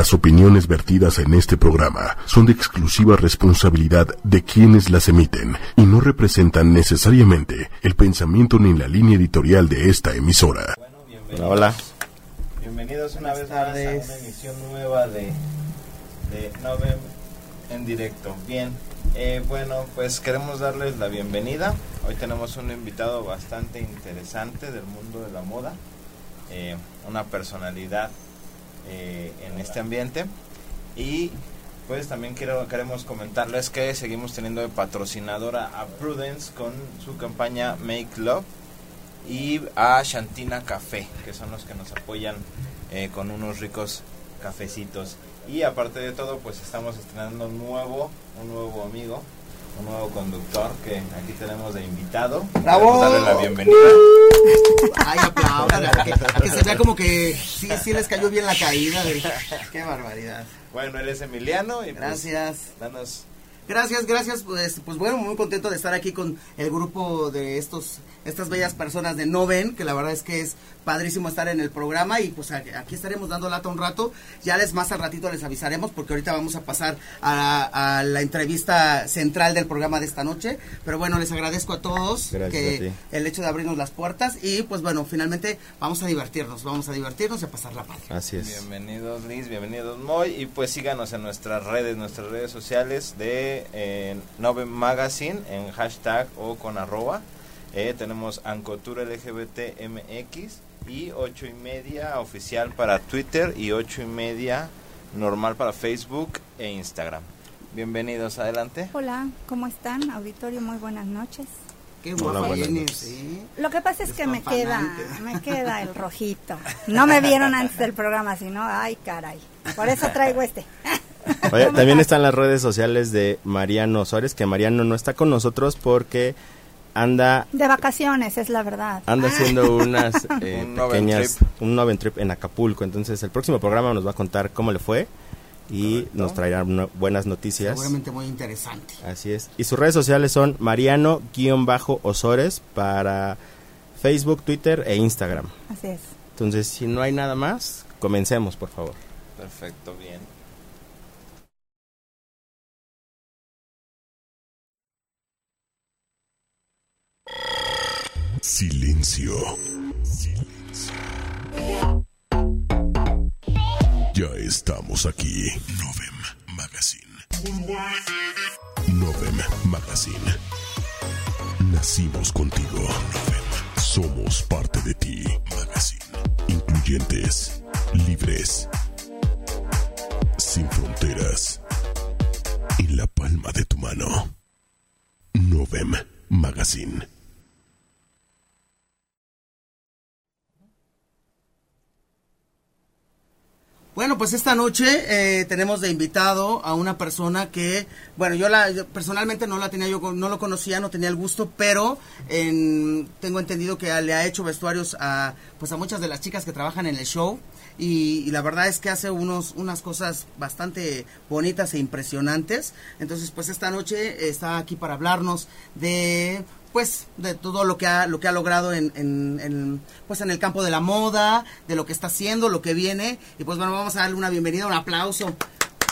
Las opiniones vertidas en este programa son de exclusiva responsabilidad de quienes las emiten y no representan necesariamente el pensamiento ni la línea editorial de esta emisora. Bueno, Hola. Bienvenidos una vez más a una emisión nueva de, de Novem en directo. Bien, eh, bueno, pues queremos darles la bienvenida. Hoy tenemos un invitado bastante interesante del mundo de la moda, eh, una personalidad eh, en este ambiente. Y pues también quiero, queremos comentarles que seguimos teniendo de patrocinadora a Prudence con su campaña Make Love y a Shantina Café, que son los que nos apoyan eh, con unos ricos cafecitos. Y aparte de todo, pues estamos estrenando un nuevo, un nuevo amigo, un nuevo conductor que aquí tenemos de invitado. ¡Bravo! Darle la bienvenida. Ay, aplaudan, que, que se vea como que sí, sí les cayó bien la caída. Qué barbaridad. Bueno, eres Emiliano y pues, Gracias. danos Gracias, gracias. Pues, pues bueno, muy contento de estar aquí con el grupo de estos estas bellas personas de Noven, que la verdad es que es padrísimo estar en el programa y pues aquí estaremos dando lata un rato. Ya les más al ratito les avisaremos porque ahorita vamos a pasar a, a la entrevista central del programa de esta noche. Pero bueno, les agradezco a todos Gracias que a el hecho de abrirnos las puertas y pues bueno, finalmente vamos a divertirnos, vamos a divertirnos y a pasar la padre. Así es. Bienvenidos Liz, bienvenidos Moy y pues síganos en nuestras redes, nuestras redes sociales de eh, Nove Magazine en hashtag o con arroba. Eh, tenemos Ancotura LGBT MX y ocho y media oficial para Twitter y ocho y media normal para Facebook e Instagram. Bienvenidos, adelante. Hola, ¿cómo están? Auditorio, muy buenas noches. Qué Hola, vienes, noches. ¿sí? Lo que pasa es que me queda, me queda el rojito. No me vieron antes del programa, sino, ay, caray. Por eso traigo este. Oye, ¿Cómo también están las redes sociales de Mariano Suárez, que Mariano no está con nosotros porque anda De vacaciones, es la verdad. anda haciendo unas eh, Un pequeñas trip. un Noven trip en Acapulco. Entonces, el próximo programa nos va a contar cómo le fue y Correcto. nos traerá no- buenas noticias. Seguramente muy interesante. Así es. Y sus redes sociales son Mariano-Osores para Facebook, Twitter e Instagram. Así es. Entonces, si no hay nada más, comencemos, por favor. Perfecto, bien. Silencio. Silencio. Ya estamos aquí. Novem Magazine. Novem Magazine. Nacimos contigo. Novem. Somos parte de ti. Magazine. Incluyentes. Libres. Sin fronteras. En la palma de tu mano. Novem Magazine. Bueno, pues esta noche eh, tenemos de invitado a una persona que, bueno, yo la personalmente no la tenía, yo no lo conocía, no tenía el gusto, pero en- tengo entendido que le ha hecho vestuarios a, pues a muchas de las chicas que trabajan en el show y, y la verdad es que hace unos unas cosas bastante bonitas e impresionantes. Entonces, pues esta noche está aquí para hablarnos de pues de todo lo que ha lo que ha logrado en, en- en, pues en el campo de la moda de lo que está haciendo lo que viene y pues bueno vamos a darle una bienvenida un aplauso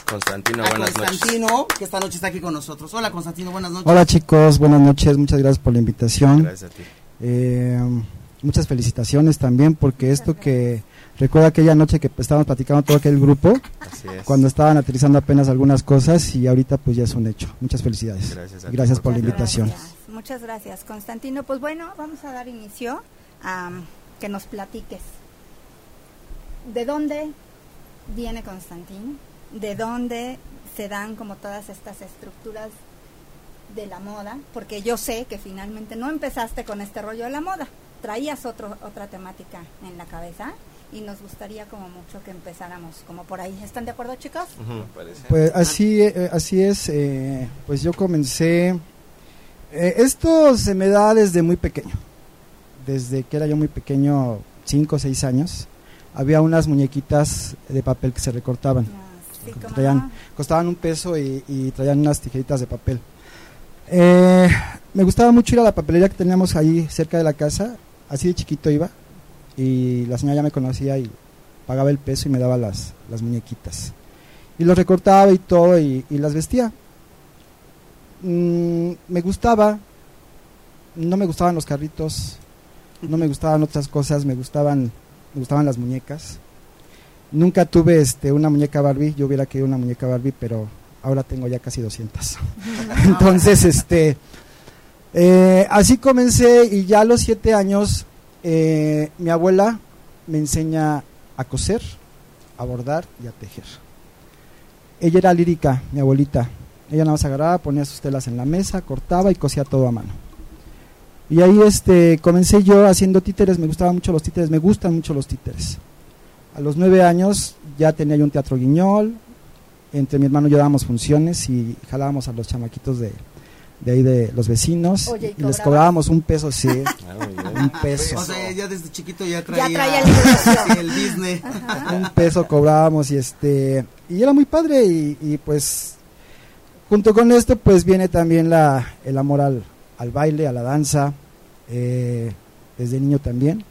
Constantino, a buenas noches. Constantino que esta noche está aquí con nosotros hola Constantino buenas noches Hola chicos, buenas noches, muchas gracias por la invitación. Gracias a ti. Eh, muchas felicitaciones también porque esto que recuerda aquella noche que estábamos platicando todo aquel grupo, Así es. cuando estaban aterrizando apenas algunas cosas y ahorita pues ya es un hecho. Muchas felicidades. Gracias a ti Gracias por por la invitación. gracias, Muchas gracias, Constantino. Pues bueno, vamos a dar inicio a que nos platiques. ¿De dónde viene Constantino? ¿De dónde se dan como todas estas estructuras de la moda? Porque yo sé que finalmente no empezaste con este rollo de la moda. Traías otro, otra temática en la cabeza y nos gustaría como mucho que empezáramos como por ahí. ¿Están de acuerdo, chicos? Pues así, eh, así es, eh, pues yo comencé, eh, esto se me da desde muy pequeño, desde que era yo muy pequeño, 5 o 6 años, había unas muñequitas de papel que se recortaban. Ah, sí, Traían- costaban un peso y, y traían unas tijeritas de papel. Eh, me gustaba mucho ir a la papelería que teníamos ahí cerca de la casa, así de chiquito iba, y la señora ya me conocía y pagaba el peso y me daba las, las muñequitas. Y los recortaba y todo y, y las vestía. Mm, me gustaba, no me gustaban los carritos, no me gustaban otras cosas, me gustaban, me gustaban las muñecas. Nunca tuve este, una muñeca Barbie, yo hubiera querido una muñeca Barbie, pero ahora tengo ya casi 200. Entonces, este, eh, así comencé y ya a los siete años eh, mi abuela me enseña a coser, a bordar y a tejer. Ella era lírica, mi abuelita. Ella nada más agarraba, ponía sus telas en la mesa, cortaba y cosía todo a mano. Y ahí este, comencé yo haciendo títeres, me gustaban mucho los títeres, me gustan mucho los títeres. A los nueve años ya tenía yo un teatro guiñol, entre mi hermano y yo dábamos funciones y jalábamos a los chamaquitos de, de ahí de los vecinos Oye, ¿y y les cobrábamos un peso, sí, Ah, un peso. O sea, ya desde chiquito ya traía, el Disney. un peso cobrábamos y este y era muy padre y, y, pues junto con esto pues viene también la el amor al, al baile a la danza eh, desde niño también.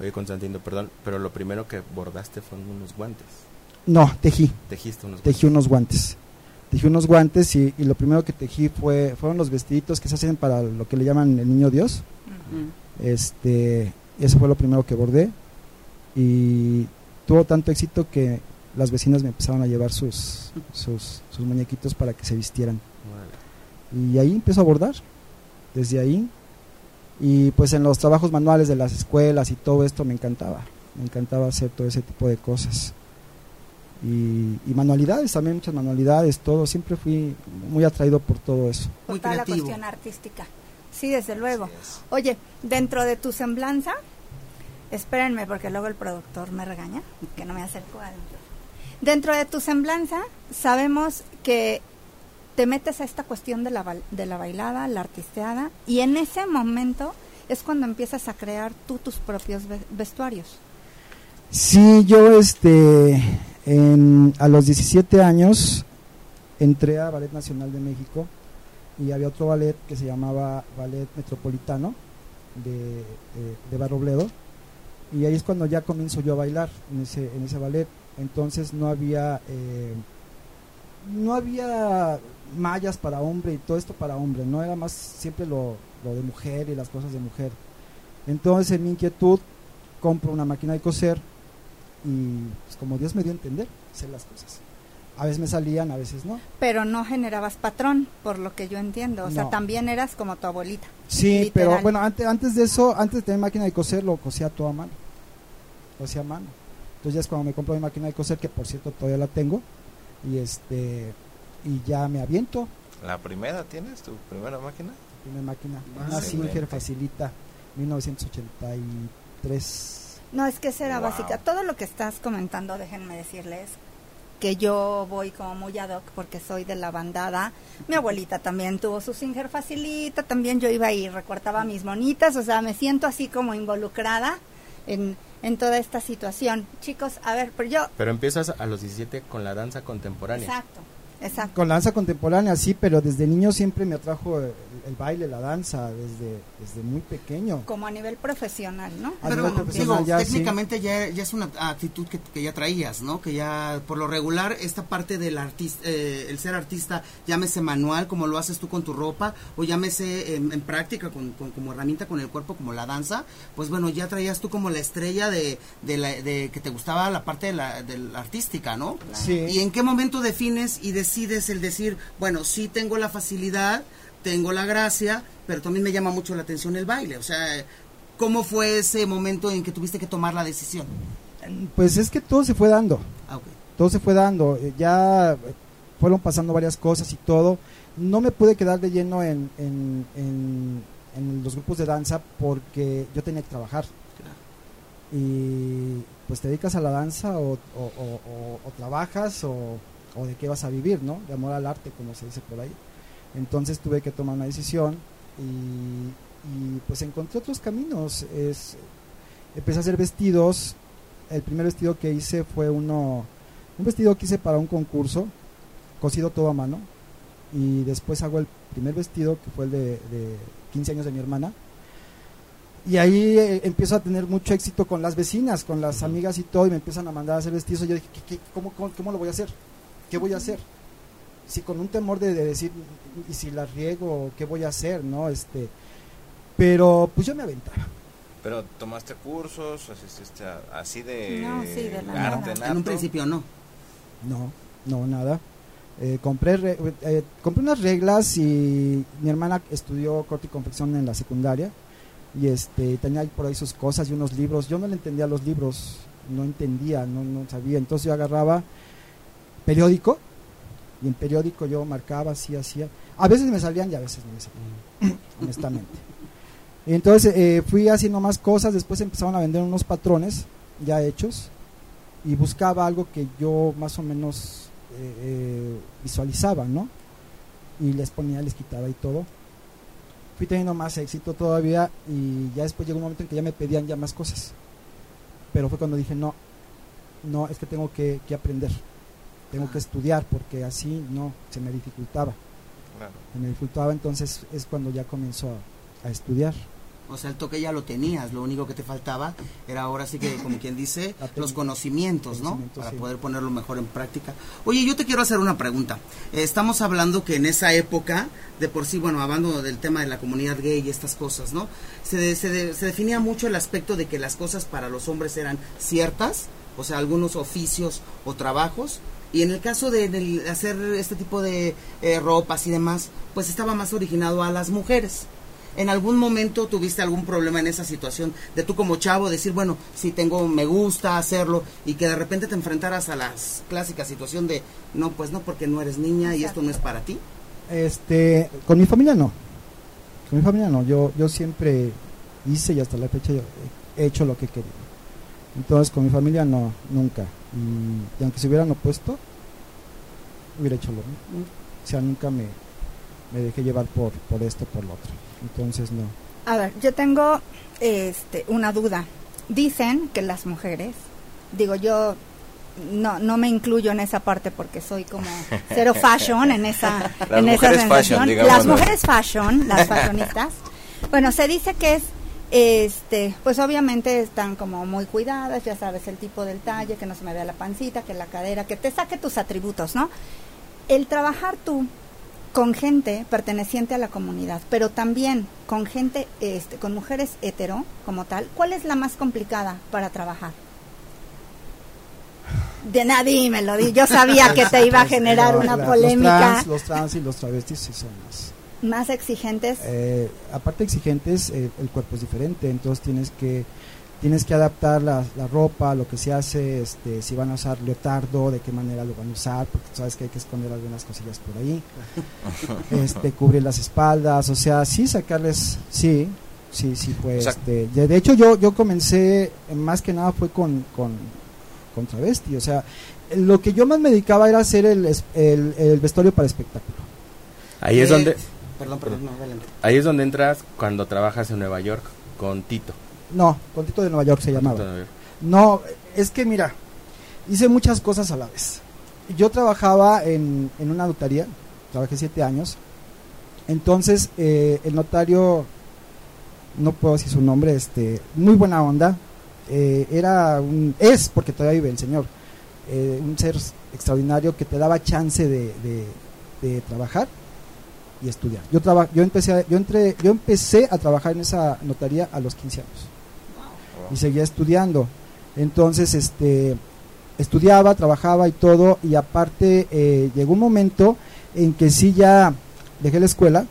Oye, Constantino, perdón, pero lo primero que bordaste fueron unos guantes. no tejí. Tejiste unos tejí unos guantes. Tejí unos guantes y, y lo primero que tejí fue fueron los vestiditos que se hacen para lo que le llaman el niño Dios. Este eso fue lo primero que bordé y tuvo tanto éxito que las vecinas me empezaron a llevar sus, sus, sus muñequitos para que se vistieran. Y ahí empezó a bordar, desde ahí. Y pues en los trabajos manuales de las escuelas y todo esto me encantaba. Me encantaba hacer todo ese tipo de cosas. Y, y manualidades también, muchas manualidades, todo. Siempre fui muy atraído por todo eso. Por Muy toda la cuestión artística. Sí, desde luego. Oye, dentro de tu semblanza, espérenme porque luego el productor me regaña, que no me acerco al... Dentro de tu semblanza, sabemos que te metes a esta cuestión de la, de la bailada, la artisteada, y en ese momento es cuando empiezas a crear tú tus propios ve- vestuarios. Sí, yo este, en- a los 17 años entré a Ballet Nacional de México y había otro ballet que se llamaba Ballet Metropolitano de, eh, de Barrobledo y ahí es cuando ya comienzo yo a bailar en ese, en ese ballet. Entonces no había, eh, no había mallas para hombre y todo esto para hombre, no era más siempre lo, lo de mujer y las cosas de mujer. Entonces en mi inquietud compro una máquina de coser y pues, como Dios me dio a entender, sé las cosas. A veces me salían, a veces no. Pero no generabas patrón, por lo que yo entiendo. O sea, también eras como tu abuelita. Sí, Literal. pero bueno, antes, antes de eso, antes de tener máquina de coser, lo cosía todo a mano. Lo hacía a mano. Entonces ya es cuando me compro mi máquina de coser, que por cierto todavía la tengo, y este y ya me aviento ¿La primera tienes? ¿Tu primera máquina? mi máquina. Ah, Una. Singer Facilita 1983. No, es que esa era Wow. básica. Todo lo que estás comentando, déjenme decirles que yo voy como muy ad hoc porque soy de la bandada. Mi abuelita también tuvo su Singer Facilita, también yo iba y recortaba mis monitas, o sea, me siento así como involucrada en, en toda esta situación. Chicos, a ver, pero yo... Pero empiezas a los 17 con la danza contemporánea. Exacto, exacto. Con la danza contemporánea, sí, pero desde niño siempre me atrajo el, baile, la danza, desde, desde muy pequeño. Como a nivel profesional, ¿no? A Pero nivel profesional digo, ya, sí. técnicamente ya, ya es una actitud que, que ya traías, ¿no? Que ya, por lo regular, esta parte del artista, eh, el ser artista, llámese manual, como lo haces tú con tu ropa, o llámese en, en práctica, con, con- como herramienta con el cuerpo, como la danza, pues bueno, ya traías tú como la estrella de, de, la- de que te gustaba la parte de la, de la artística, ¿no? Sí. ¿Y en qué momento defines y decides el decir, bueno, sí tengo la facilidad, tengo la gracia, pero también me llama mucho la atención el baile? O sea, ¿cómo fue ese momento en que tuviste que tomar la decisión? Pues es que todo se fue dando. Ah, todo se fue dando, eh, ya fueron pasando varias cosas y todo. No me pude quedar de lleno en, en, en- en los grupos de danza porque yo tenía que trabajar. Y pues te dedicas a la danza o, o- o- trabajas o, o de qué vas a vivir, ¿no? De amor al arte, como se dice por ahí. Entonces tuve que tomar una decisión y, y, pues encontré otros caminos. Es, empecé a hacer vestidos. El primer vestido que hice fue uno, un vestido que hice para un concurso, cosido todo a mano. Y después hago el primer vestido, que fue el de, de 15 años de mi hermana. Y ahí eh, empiezo a tener mucho éxito con las vecinas, con las amigas y todo, y me empiezan a mandar a hacer vestidos. Y yo dije, ¿qué, qué, cómo, cómo, cómo lo voy a hacer? ¿Qué voy a hacer? Si con un temor de, de decir, y si la riego, ¿qué voy a hacer? no este Pero pues yo me aventaba. Pero tomaste cursos, asististe a- así de No, sí, de la arte nada. En un principio no. No, no, nada. Eh, compré, re- eh, compré unas reglas y mi hermana estudió corte y confección en la secundaria y este tenía por ahí sus cosas y unos libros. Yo no le entendía los libros, no entendía, no, no sabía. Entonces yo agarraba periódico y en periódico yo marcaba así, hacía. A veces me salían y a veces no me salían, honestamente. Y entonces eh, fui haciendo más cosas, después empezaron a vender unos patrones ya hechos y buscaba algo que yo más o menos eh, eh, visualizaba, ¿no? Y les ponía, les quitaba y todo. Fui teniendo más éxito todavía y ya después llegó un momento en que ya me pedían ya más cosas. Pero fue cuando dije, no, no, es que tengo que, que aprender, tengo que estudiar porque así no, se me dificultaba. Claro. Se me dificultaba, entonces es cuando ya comenzó a, a estudiar. O sea, el toque ya lo tenías, lo único que te faltaba era ahora sí que, como quien dice, los conocimientos, ¿no? Para sí. poder ponerlo mejor en práctica. Oye, yo te quiero hacer una pregunta. Eh, estamos hablando que en esa época, de por sí, bueno, hablando del tema de la comunidad gay y estas cosas, ¿no? Se, de- se, de- se definía mucho el aspecto de que las cosas para los hombres eran ciertas, o sea, algunos oficios o trabajos, y en el caso de, del hacer este tipo de eh, ropas y demás, pues estaba más originado a las mujeres. ¿En algún momento tuviste algún problema en esa situación de tú como chavo decir, bueno, si tengo, me gusta hacerlo y que de repente te enfrentaras a la clásica situación de, no, pues no, porque no eres niña y esto no es para ti? Este, con mi familia no. Con mi familia no. Yo, yo siempre hice y hasta la fecha yo he hecho lo que quería. Entonces con mi familia no, nunca. Y, y aunque se hubieran opuesto, hubiera hecho lo mismo. O sea, nunca me, me dejé llevar por, por esto, por lo otro. Entonces no. A ver, yo tengo este, una duda. Dicen que las mujeres, digo yo, no no me incluyo en esa parte porque soy como cero fashion en esa Las en esa mujeres fashion. Las mujeres fashion, las fashionistas. Bueno, se dice que es este, pues obviamente están como muy cuidadas, ya sabes, el tipo del talle, que no se me vea la pancita, que la cadera, que te saque tus atributos, ¿no? El trabajar tú con gente perteneciente a la comunidad, pero también con gente, este, con mujeres hetero como tal, ¿cuál es la más complicada para trabajar? De nada, dímelo, di- yo sabía que te iba a generar No, una la- polémica. Los trans, los trans y los travestis sí son más. Más exigentes. eh, aparte exigentes, eh, el cuerpo es diferente, entonces tienes que tienes que adaptar la, la ropa, lo que se hace, este, si van a usar leotardo, de qué manera lo van a usar, porque sabes que hay que esconder algunas cosillas por ahí, este, cubrir las espaldas, o sea, sí sacarles, sí, sí, sí, pues, O sea- este, de, de hecho yo, yo comencé, más que nada fue con, con, con travesti, o sea, lo que yo más me dedicaba era hacer el, es- el, el vestuario para espectáculo. Ahí es Eh, donde Perdón, perdón, no, adelante. ahí es donde entras cuando trabajas en Nueva York con Tito. No, con Tito de Nueva York se llamaba. Tito de Nueva York. No, es que mira, hice muchas cosas a la vez. Yo trabajaba en, en una notaría, trabajé siete años. Entonces, eh, el notario, no puedo decir su nombre, este, muy buena onda. eh, era un, es, porque todavía vive el señor, eh, un ser extraordinario que te daba chance de, de- de trabajar y estudiar. Yo traba, yo empecé, a- yo entré, yo empecé a trabajar en esa notaría a los 15 años y seguía estudiando. Entonces, este, estudiaba, trabajaba y todo, y aparte eh, llegó un momento en que sí ya dejé la escuela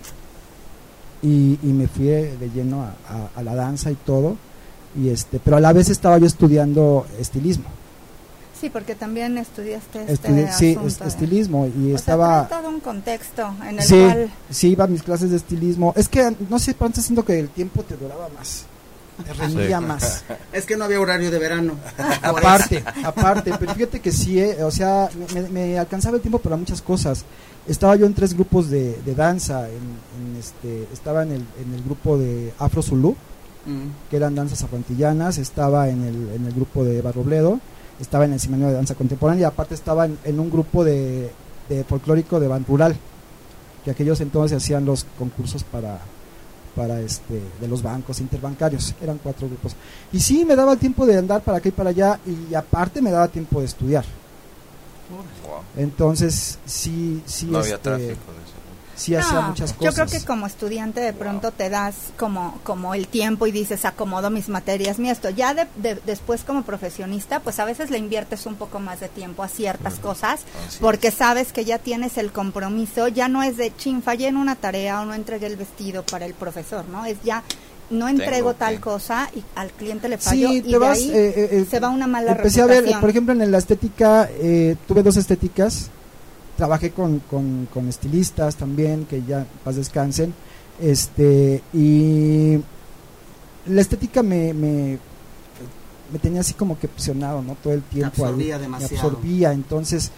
y, y me fui de lleno a, a- a la danza y todo, y este, pero a la vez estaba yo estudiando estilismo. Sí, porque también estudiaste este Estudi- sí, de- estilismo y o estaba... sea, todo un contexto en el Sí, cual sí, iba a mis clases de estilismo. Es que, no sé, pero antes siento que el tiempo te duraba más, te rendía más. Es que no había horario de verano. Aparte, aparte, pero fíjate que sí, eh, o sea, me, me alcanzaba el tiempo para muchas cosas. Estaba yo en tres grupos de, de danza, en, en este, estaba en el, en el grupo de Afro Zulu. Mm. que eran danzas afrontillanas, estaba en el, en el grupo de Barrobledo, estaba en el seminario de danza contemporánea y aparte estaba en, en un grupo de, de folclórico de Ban Rural, que aquellos entonces hacían los concursos para, para este de los bancos interbancarios. Eran cuatro grupos. Y sí me daba tiempo de andar para acá y para allá y aparte me daba tiempo de estudiar. Entonces sí sí no había este, tráfico sí hacía Yo creo que como estudiante de pronto te das como, como el tiempo y dices, acomodo mis materias, mi esto. Ya de, de- después como profesionista, pues a veces le inviertes un poco más de tiempo a ciertas cosas, Así porque sabes que ya tienes el compromiso, ya no es de, chin, fallé en una tarea o no entregué el vestido para el profesor, ¿no? Es ya, no entrego Tengo tal cosa y al cliente le falló sí y de vas ahí eh, eh, eh, se va una mala empecé a ver reputación. por ejemplo en la estética eh, tuve dos estéticas trabajé con, con, con estilistas también que ya paz descansen este y la estética me, me me tenía así como que presionado no todo el tiempo absorbía demasiado. absorbía entonces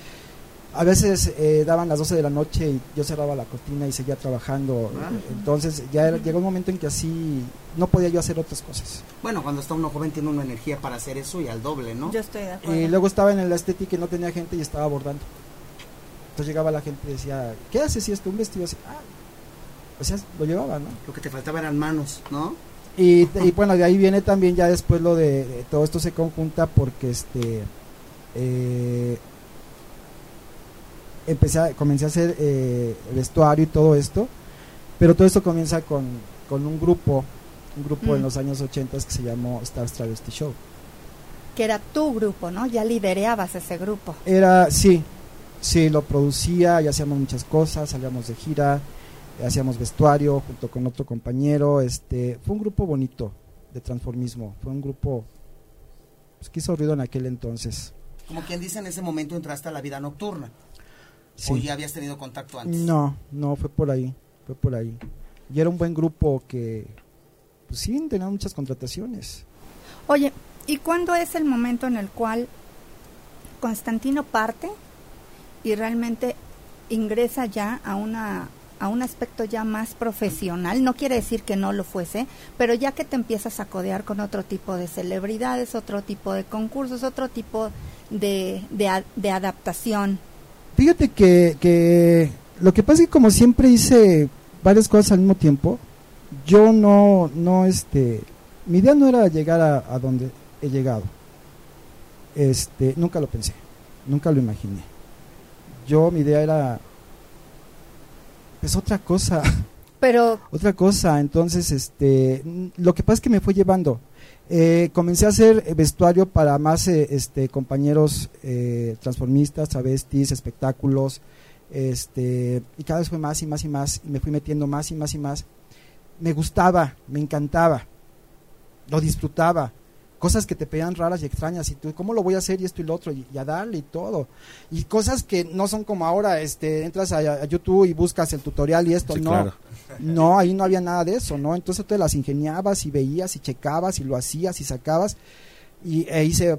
a veces eh, daban las 12 de la noche y yo cerraba la cortina y seguía trabajando Ah. entonces ya era- llegó un momento en que así no podía yo hacer otras cosas Bueno, cuando está uno joven tiene una energía para hacer eso y al doble, ¿no? Yo estoy de acuerdo. y luego estaba en la estética y no tenía gente y estaba bordando. Entonces llegaba la gente y decía, ¿qué haces? Y esto, un vestido así. Ah, o sea, lo llevaba, ¿no? Lo que te faltaba eran manos, ¿no? Y, y bueno, de ahí viene también ya después lo de, de todo esto se conjunta porque este eh, empecé a, comencé a hacer eh, vestuario y todo esto, pero todo esto comienza con, con un grupo, un grupo Mm. en los años 80 que se llamó Stars Travesty Show. Que era tu grupo, ¿no? Ya lidereabas ese grupo. Era, sí, sí, lo producía y hacíamos muchas cosas, salíamos de gira, hacíamos vestuario junto con otro compañero, este, fue un grupo bonito de transformismo, fue un grupo pues, que hizo ruido en aquel entonces. Como quien dice, en ese momento entraste a la vida nocturna. Sí. O ya habías tenido contacto antes. No, no, fue por ahí, fue por ahí. Y era un buen grupo que, pues sí, tenía muchas contrataciones. Oye, ¿y cuándo es el momento en el cual Constantino parte y realmente ingresa ya a una a un aspecto ya más profesional? No quiere decir que no lo fuese, pero ya que te empiezas a codear con otro tipo de celebridades, otro tipo de concursos, otro tipo de, de, adaptación. Fíjate que, que lo que pasa es que como siempre hice varias cosas al mismo tiempo, yo no, no, este, mi idea no era llegar a, a donde he llegado. Este, nunca lo pensé, nunca lo imaginé. Yo, mi idea era, pues otra cosa, Pero otra cosa. Entonces, este, lo que pasa es que me fue llevando. Eh, comencé a hacer vestuario para más eh, este, compañeros eh, transformistas, travestis, espectáculos, este, y cada vez fue más y más y más, y me fui metiendo más y más y más. Me gustaba, me encantaba, lo disfrutaba. Cosas que te pedían raras y extrañas, y tú, ¿cómo lo voy a hacer? Y esto y lo otro, y, y a darle y todo. Y cosas que no son como ahora, este, entras a, a YouTube y buscas el tutorial y esto, Sí, no. claro. No, ahí no había nada de eso, ¿no? Entonces te las ingeniabas y veías y checabas y lo hacías y sacabas y e hice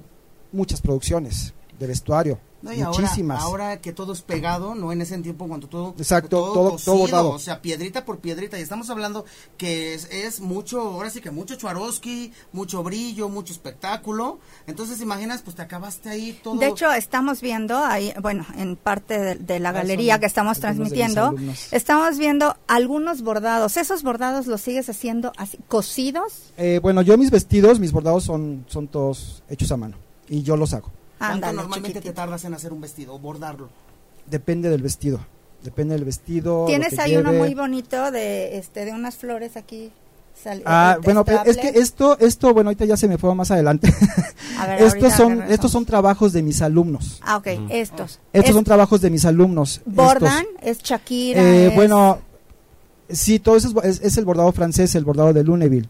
muchas producciones de vestuario, No, y ahora, muchísimas. ahora que todo es pegado, no en ese tiempo cuando todo Exacto, todo- todo bordado. o sea, piedrita por piedrita, y estamos hablando que es, es mucho, ahora sí que mucho Chuarovsky, mucho brillo, mucho espectáculo, entonces imaginas, pues te acabaste ahí todo. De hecho, estamos viendo ahí, bueno, en parte de, de la Ah, galería son que estamos transmitiendo, estamos viendo algunos bordados. ¿Esos bordados los sigues haciendo así, cosidos? Eh, bueno, yo mis vestidos, mis bordados son, son todos hechos a mano y yo los hago. ¿Cuánto normalmente te tardas en hacer un vestido o bordarlo? Depende del vestido, depende del vestido. Tienes ahí uno muy bonito de, este, de unas flores aquí. sal- Ah, eh, bueno, pero es que esto, esto, bueno, ahorita ya se me fue más adelante. A ver, estos son, regresamos. estos son trabajos de mis alumnos. Ah, ok, estos. Estos Es- son trabajos de mis alumnos. ¿Bordan? estos. ¿Es Shakira? Eh, es- Bueno, sí, todo eso es, es- es el bordado francés, el bordado de Luneville.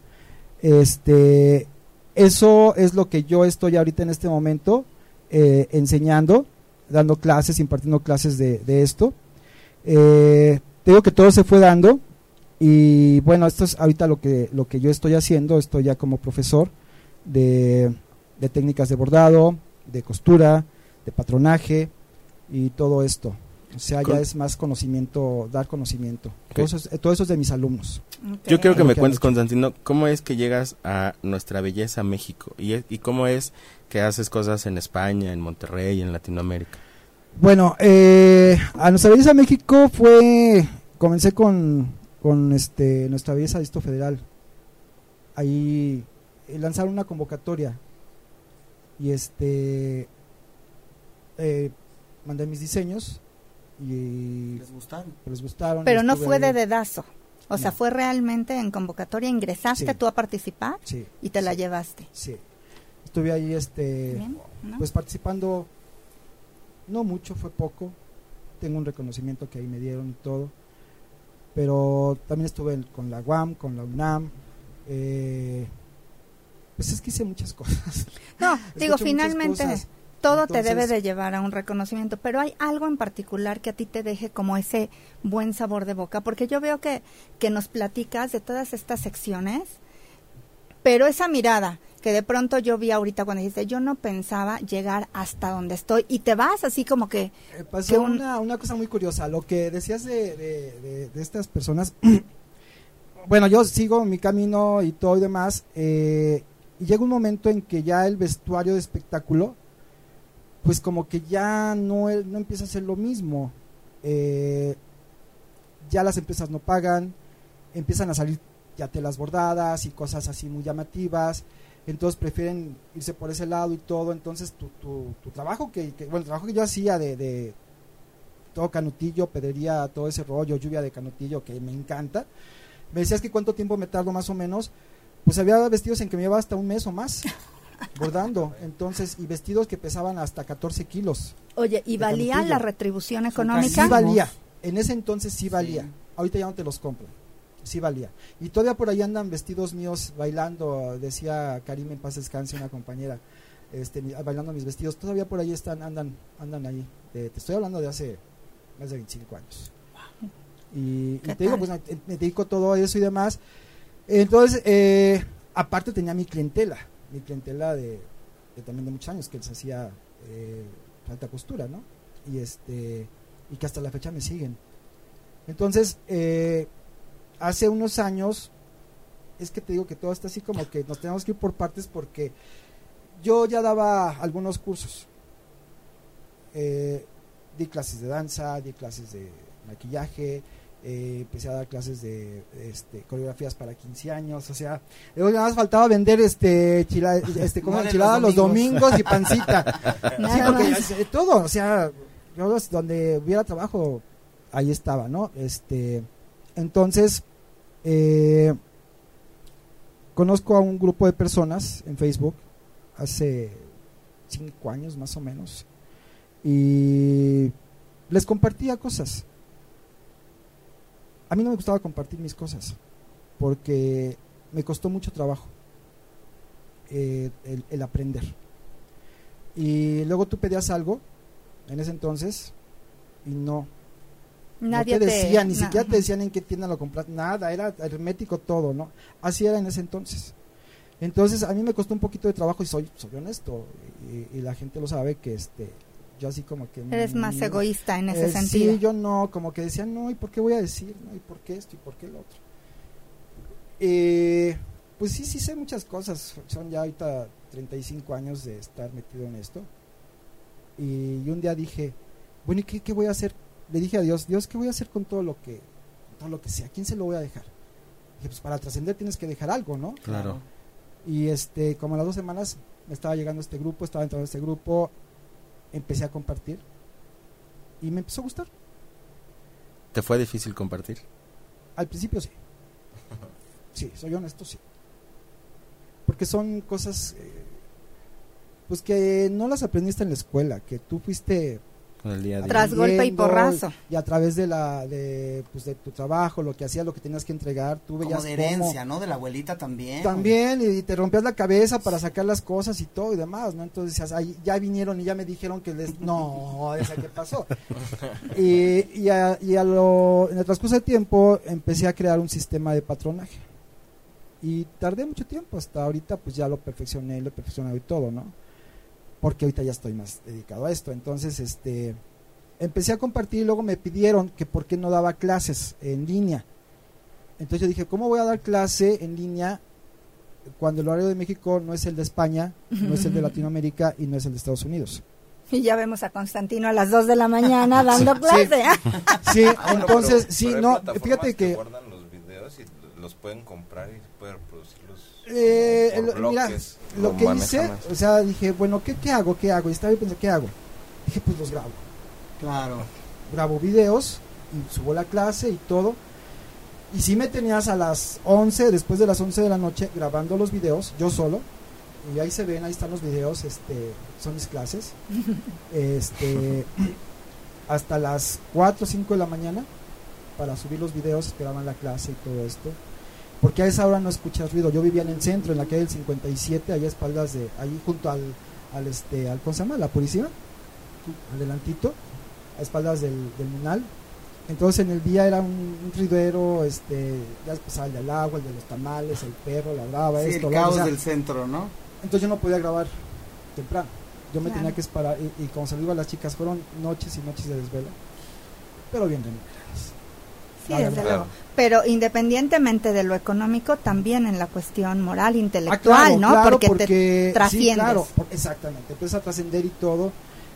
Este, eso es lo que yo estoy ahorita en este momento eh, enseñando, dando clases, impartiendo clases de, de esto. Eh, te digo que todo se fue dando y bueno, esto es ahorita lo que, lo que yo estoy haciendo, estoy ya como profesor de, de técnicas de bordado, de costura, de patronaje y todo esto. O sea, ya es más conocimiento, dar conocimiento. Ok. Todo, eso es, eh, todo eso es de mis alumnos. Yo quiero que me que cuentes. Constantino, cómo es que llegas a nuestra belleza México y, es- y cómo es que haces cosas en España, en Monterrey, en Latinoamérica. Bueno, eh, a nuestra belleza México fue, comencé con con este nuestra belleza Distrito Federal. Ahí eh, lanzaron una convocatoria y este eh, mandé mis diseños y ¿Les gustaron? les gustaron. Pero no fue de dedazo. O sea, fue realmente en convocatoria, ingresaste Sí. tú a participar Sí, y te la llevaste. sí. Estuve ahí este Bien, ¿no? pues participando no mucho, fue poco. Tengo un reconocimiento que ahí me dieron y todo. Pero también estuve con la UAM, con la UNAM. eh, pues es que hice muchas cosas. no, digo, finalmente cosas. todo te debe de llevar a un reconocimiento, pero hay algo en particular que a ti te deje como ese buen sabor de boca, porque yo veo que, que nos platicas de todas estas secciones, pero esa mirada que de pronto yo vi ahorita cuando dijiste, yo no pensaba llegar hasta donde estoy, y te vas así como que, Eh, pasó que un- una, una cosa muy curiosa. Lo que decías de, de- de- de estas personas. bueno, yo sigo mi camino y todo y demás. eh, y llega un momento en que ya el vestuario de espectáculo, pues como que ya no, no empieza a ser lo mismo. Eh, ya las empresas no pagan, empiezan a salir ya telas bordadas y cosas así muy llamativas entonces prefieren irse por ese lado y todo, entonces tu, tu, tu trabajo que, que- bueno, el trabajo que yo hacía de, de todo canutillo, pedrería, todo ese rollo, lluvia de canutillo que me encanta, me decías que cuánto tiempo me tardo más o menos, pues había vestidos en que me llevaba hasta un mes o más bordando, entonces, y vestidos que pesaban hasta 14 kilos. oye, ¿y valía canutillo. la retribución económica? Sí valía, en ese entonces sí valía, Sí. ahorita ya no te los compro, sí valía. Y todavía por ahí andan vestidos míos bailando, decía Karim en paz descanse, una compañera, este, bailando mis vestidos, todavía por ahí están, andan, andan ahí. Eh, te estoy hablando de hace más de 25 años. Y, y ¿Qué te digo, pues me, dedico a todo eso y demás. Entonces, eh, aparte tenía mi clientela, mi clientela de, de también de muchos años que les hacía eh, alta costura, ¿no? Y este y que hasta la fecha me siguen. Entonces, eh, hace unos años, es que te digo que todo está así como que nos tenemos que ir por partes porque yo ya daba algunos cursos. Eh, di clases de danza, di clases de maquillaje, eh, empecé a dar clases de este, coreografías para 15 años, o sea, luego nada más faltaba vender este, chila, este como enchilada los los domingos y pancita. Sí, porque todo, o sea, yo donde hubiera trabajo, ahí estaba, ¿no? Este, entonces, eh, conozco a un grupo de personas en Facebook hace cinco años más o menos y les compartía cosas. A mí no me gustaba compartir mis cosas porque me costó mucho trabajo eh, el, el aprender. Y luego tú pedías algo en ese entonces y no, Nadie no te decían, ni na- siquiera te decían en qué tienda lo compras, nada, era hermético todo, ¿no? Así era en ese entonces. Entonces a mí me costó un poquito de trabajo y soy, soy honesto y, y la gente lo sabe que este, yo así como que... Eres más egoísta en ese eh, sentido. Sí, yo no, como que decían, no, ¿y por qué voy a decir? ¿No? ¿Y por qué esto? ¿Y por qué lo otro? Eh, pues sí, sí sé muchas cosas. Son ya ahorita 35 años de estar metido en esto. Y, y un día dije, bueno, ¿y qué, qué voy a hacer? Le dije a Dios, Dios, ¿qué voy a hacer con todo lo que, todo lo que sea? ¿A quién se lo voy a dejar? Dije, pues para trascender tienes que dejar algo, ¿no? Claro. Y este, como a las dos semanas me estaba llegando este grupo, estaba entrando a este grupo, empecé a compartir y me empezó a gustar. ¿Te fue difícil compartir? Al principio sí. Sí, soy honesto, sí. Porque son cosas eh, pues que no las aprendiste en la escuela, que tú fuiste Con el día a día. Tras golpe y porrazo. y a través de la de pues de tu trabajo, lo que hacías, lo que tenías que entregar, tú veías Como de cómo- herencia, ¿no? De la abuelita también. También, y te rompías la cabeza para sacar las cosas y todo y demás, ¿no? Entonces decías, "Ay, ya vinieron y ya me dijeron que les... No, esa qué pasó. y, y, a, y a lo, en el transcurso de tiempo empecé a crear un sistema de patronaje. Y tardé mucho tiempo, hasta ahorita pues ya lo perfeccioné, lo he perfeccionado y todo, ¿no? Porque ahorita ya estoy más dedicado a esto. Entonces, este, empecé a compartir y luego me pidieron que por qué no daba clases en línea. Entonces yo dije, ¿cómo voy a dar clase en línea cuando el horario de México no es el de España, no es el de Latinoamérica y no es el de Estados Unidos? Y ya vemos a Constantino a las 2 de la mañana dando clase. Sí, Ah, bueno, entonces, pero- sí, pero no, fíjate que guardan los videos los pueden comprar y pueden. Eh, mira, lo que hice, o sea, dije, bueno, ¿qué, qué hago? ¿Qué hago? Y estaba pensando, ¿qué hago? Dije, pues los grabo. Claro. grabo videos y subo la clase y todo. Y si me tenías a las 11, después de las 11 de la noche, grabando los videos, yo solo. Y ahí se ven, ahí están los videos, este, son mis clases. este, hasta las 4 o 5 de la mañana para subir los videos, esperaban la clase y todo esto. Porque a esa hora no escuchas ruido. Yo vivía en el centro, en la calle del 57, allá a espaldas de, ahí junto al, al este, al, ¿cómo se llama? La Purísima, adelantito a espaldas del, del Munal. Entonces en el día era un, un ruidero, este, ya pasaba el del agua, el de los tamales, el perro, la brava, Sí, esto, el caos o sea, del centro, ¿no? entonces yo no podía grabar temprano. Yo me Claro. tenía que esperar y, y como se lo digo a las chicas, fueron noches y noches de desvelo. Pero bien. Sí, La desde verdad. luego. Pero independientemente de lo económico, también en la cuestión moral, Ah, intelectual, claro, ¿no? claro, porque, porque te sí, trasciendes. claro, exactamente, empiezas a trascender y todo.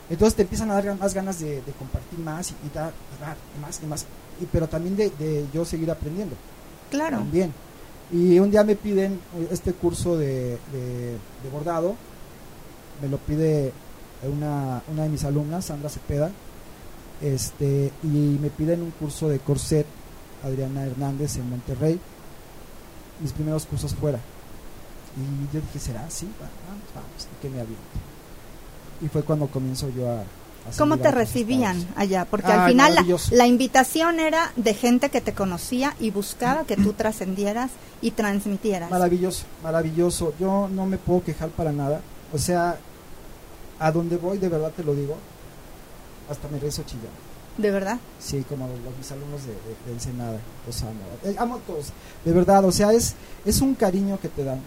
Entonces te empiezan a dar más ganas de, de compartir más y, y dar, dar más y más. Y, pero también de, de yo seguir aprendiendo. claro. también. Y un día me piden eh, este curso de, de- de bordado, me lo pide una, una de mis alumnas, Sandra Cepeda, este, y me piden un curso de corset, Adriana Hernández en Monterrey, mis primeros cursos fuera. Y yo dije, ¿será así? Vamos, vamos, que me aviento. Y fue cuando comienzo yo a... a ¿Cómo te recibían estados. allá? Porque al final la, la invitación era de gente que te conocía y buscaba que tú trascendieras y transmitieras. Maravilloso, maravilloso. Yo no me puedo quejar para nada. O sea, a donde voy, de verdad te lo digo, hasta me rezo chillando. ¿De verdad? Sí, como los, los- mis alumnos de, de- de Ensenada, los amo. Eh, amo a todos, de verdad. O sea, es, es un cariño que te dan.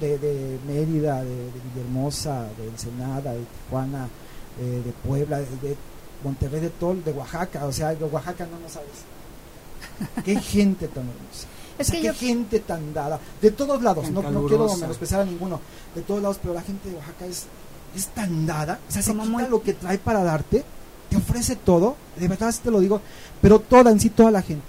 De, de Mérida, de, de Villahermosa, de Ensenada, de Tijuana, eh, de Puebla, de, de Monterrey, de todo, de Oaxaca. O sea, de Oaxaca no, no sabes. Qué gente tan hermosa. Es O sea, que qué yo gente tan dada, de todos lados, no, no quiero menospreciar a ninguno, de todos lados, pero la gente de Oaxaca es, es tan dada, o sea, se quita muy- lo que trae para darte, te ofrece todo, de verdad te lo digo, pero toda en sí, toda la gente,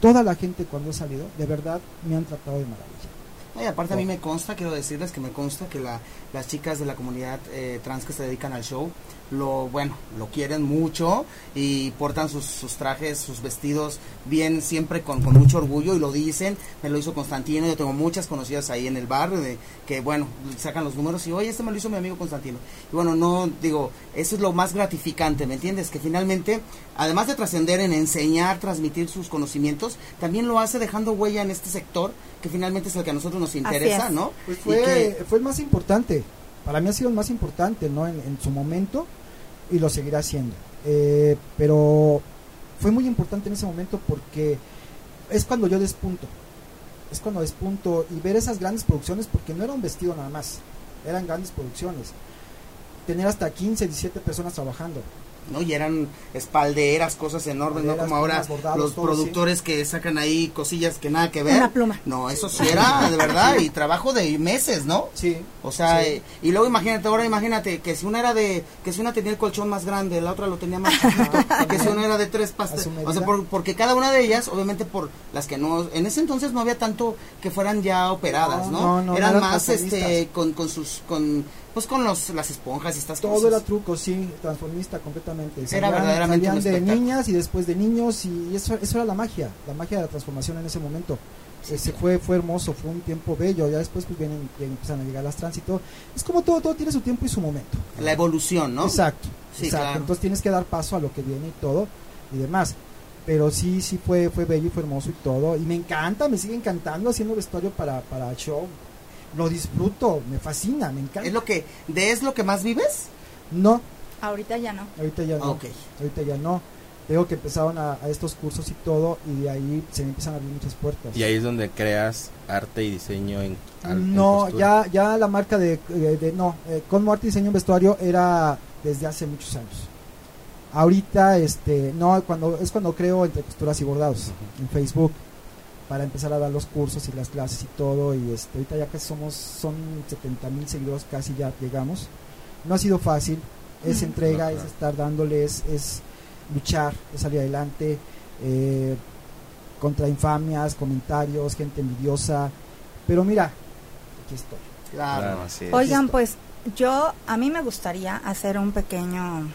toda la gente cuando he salido, de verdad me han tratado de maravilla. Y aparte a mí me consta, quiero decirles que me consta que la, las chicas de la comunidad eh, trans que se dedican al show, lo bueno, lo quieren mucho y portan sus, sus trajes, sus vestidos bien siempre con, con mucho orgullo y lo dicen, me lo hizo Constantino, yo tengo muchas conocidas ahí en el barrio de que bueno, sacan los números y oye, este me lo hizo mi amigo Constantino. Y bueno, no digo, eso es lo más gratificante, ¿me entiendes? Que finalmente, además de trascender en enseñar, transmitir sus conocimientos, también lo hace dejando huella en este sector que finalmente es el que a nosotros nos interesa, es. ¿no? Pues fue, que- fue el más importante, para mí ha sido el más importante, ¿no? En, en su momento y lo seguirá siendo. Eh, pero fue muy importante en ese momento porque es cuando yo despunto, es cuando despunto y ver esas grandes producciones, porque no era un vestido nada más, eran grandes producciones. Tener hasta 15, 17 personas trabajando. ¿No? Y eran espalderas, cosas enormes, no como ahora bordados, los productores que sacan ahí cosillas que nada que ver. Una pluma. No, eso sí era de verdad y trabajo de meses, ¿no? Sí. O sea, Sí. eh, y luego imagínate, ahora imagínate que si una era de, que si una tenía el colchón más grande, la otra lo tenía más chiquito, que si una era de tres pastas, o sea, por- porque cada una de ellas, obviamente por las que no, en ese entonces no había tanto que fueran ya operadas, No, ¿no? no, no, eran eran más, este, con, con sus, con, pues con los, las esponjas y estas Todo cosas. era truco, sí, transformista completamente. Era verdaderamente un salían de niñas y después de niños y eso, eso era la magia, la magia de la transformación en ese momento. Sí, claro. fue, fue hermoso, fue un tiempo bello, ya después pues vienen, ya empiezan a llegar las todo. Es como todo, todo tiene su tiempo y su momento. La evolución, ¿no? Exacto, Sí, exacto. claro. Entonces tienes que dar paso a lo que viene y todo y demás. Pero sí, sí fue, fue bello y fue hermoso y todo. Y me encanta, me sigue encantando haciendo vestuario para, para show. Lo disfruto, me fascina, me encanta. ¿Es lo que, de es lo que más vives? No, Ahorita ya no. ahorita ya no. Ok. Ahorita ya no. Digo que empezaron a, a estos cursos y todo, y de ahí se me empiezan a abrir muchas puertas. Y ahí es donde creas arte y diseño en, no, ya, ya la marca de, de- de- no, eh, con Arte y Diseño en Vestuario era desde hace muchos años. Ahorita, este, no, cuando es cuando creo entre costuras y bordados en Facebook para empezar a dar los cursos y las clases y todo y este, ahorita ya que somos, son 70 mil seguidores casi ya llegamos. No ha sido fácil, es entrega, No, es claro. estar dándoles, es luchar, es salir adelante. eh, contra infamias, comentarios, gente envidiosa. Pero mira, aquí estoy. Claro. Oigan, pues yo, a mí me gustaría hacer un pequeño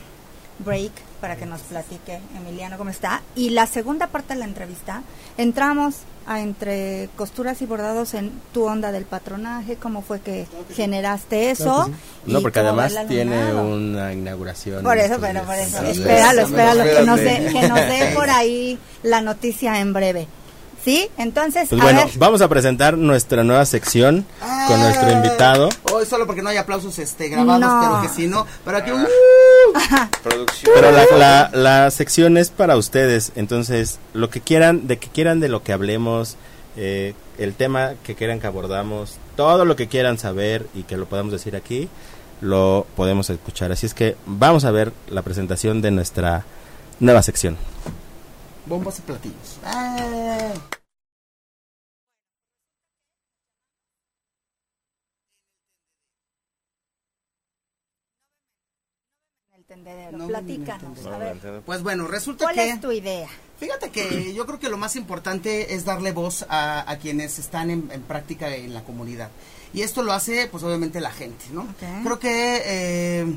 break para que nos platique Emiliano cómo está. Y la segunda parte de la entrevista, entramos a entre costuras y bordados en tu onda del patronaje, cómo fue que generaste eso. No, porque además tiene una inauguración. Por eso, pero por eso. espéralo, espéralo, que nos, dé, que nos dé por ahí la noticia en breve. ¿Sí? Entonces, pues bueno, vamos a presentar nuestra nueva sección con nuestro invitado. Hoy solo porque no hay aplausos este grabados, pero que si no, pero aquí un... Producción. Pero la, la, sección es para ustedes, entonces lo que quieran, de que quieran de lo que hablemos, eh, el tema que quieran que abordamos, todo lo que quieran saber y que lo podamos decir aquí, lo podemos escuchar. Así es que vamos a ver la presentación de nuestra nueva sección. Bombas y platillos. ¡Ah! Platícanos. Pues bueno, resulta ¿Cuál que... es tu idea? Fíjate que yo creo que lo más importante es darle voz a, quienes están en, práctica en la comunidad. Y esto lo hace, pues obviamente, la gente, ¿no? Creo que eh,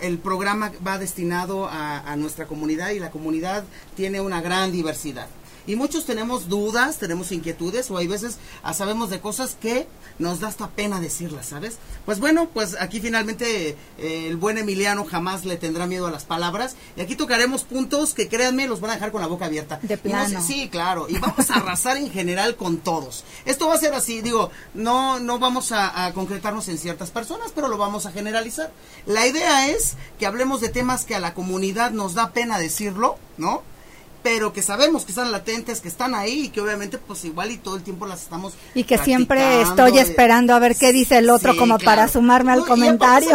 el, programa va destinado a, a nuestra comunidad y la comunidad tiene una gran diversidad. Y muchos tenemos dudas, tenemos inquietudes o hay veces ah, sabemos de cosas que nos da hasta pena decirlas, ¿sabes? Pues bueno, pues aquí finalmente eh, el buen Emiliano jamás le tendrá miedo a las palabras y aquí tocaremos puntos que créanme los van a dejar con la boca abierta. De plano. sí, claro, y vamos a arrasar en general con todos. Esto va a ser así, digo, no no vamos a, a concretarnos en ciertas personas, pero lo vamos a generalizar. La idea es que hablemos de temas que a la comunidad nos da pena decirlo, ¿no? Pero que sabemos que están latentes, que están ahí y que obviamente pues igual y todo el tiempo las estamos y que siempre estoy esperando a ver qué dice el otro como para sumarme al comentario.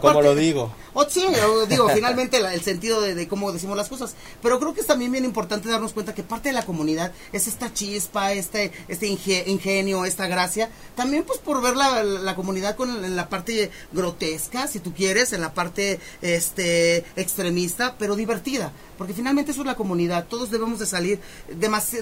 ¿Cómo lo digo? O sí, digo, finalmente el sentido de, cómo decimos las cosas. Pero creo que es también bien importante darnos cuenta que parte de la comunidad es esta chispa, este, este ingenio, esta gracia. También pues por ver la, comunidad con la parte grotesca, si tú quieres, en la parte este extremista, pero divertida. Porque finalmente eso es la comunidad. Todos debemos de salir.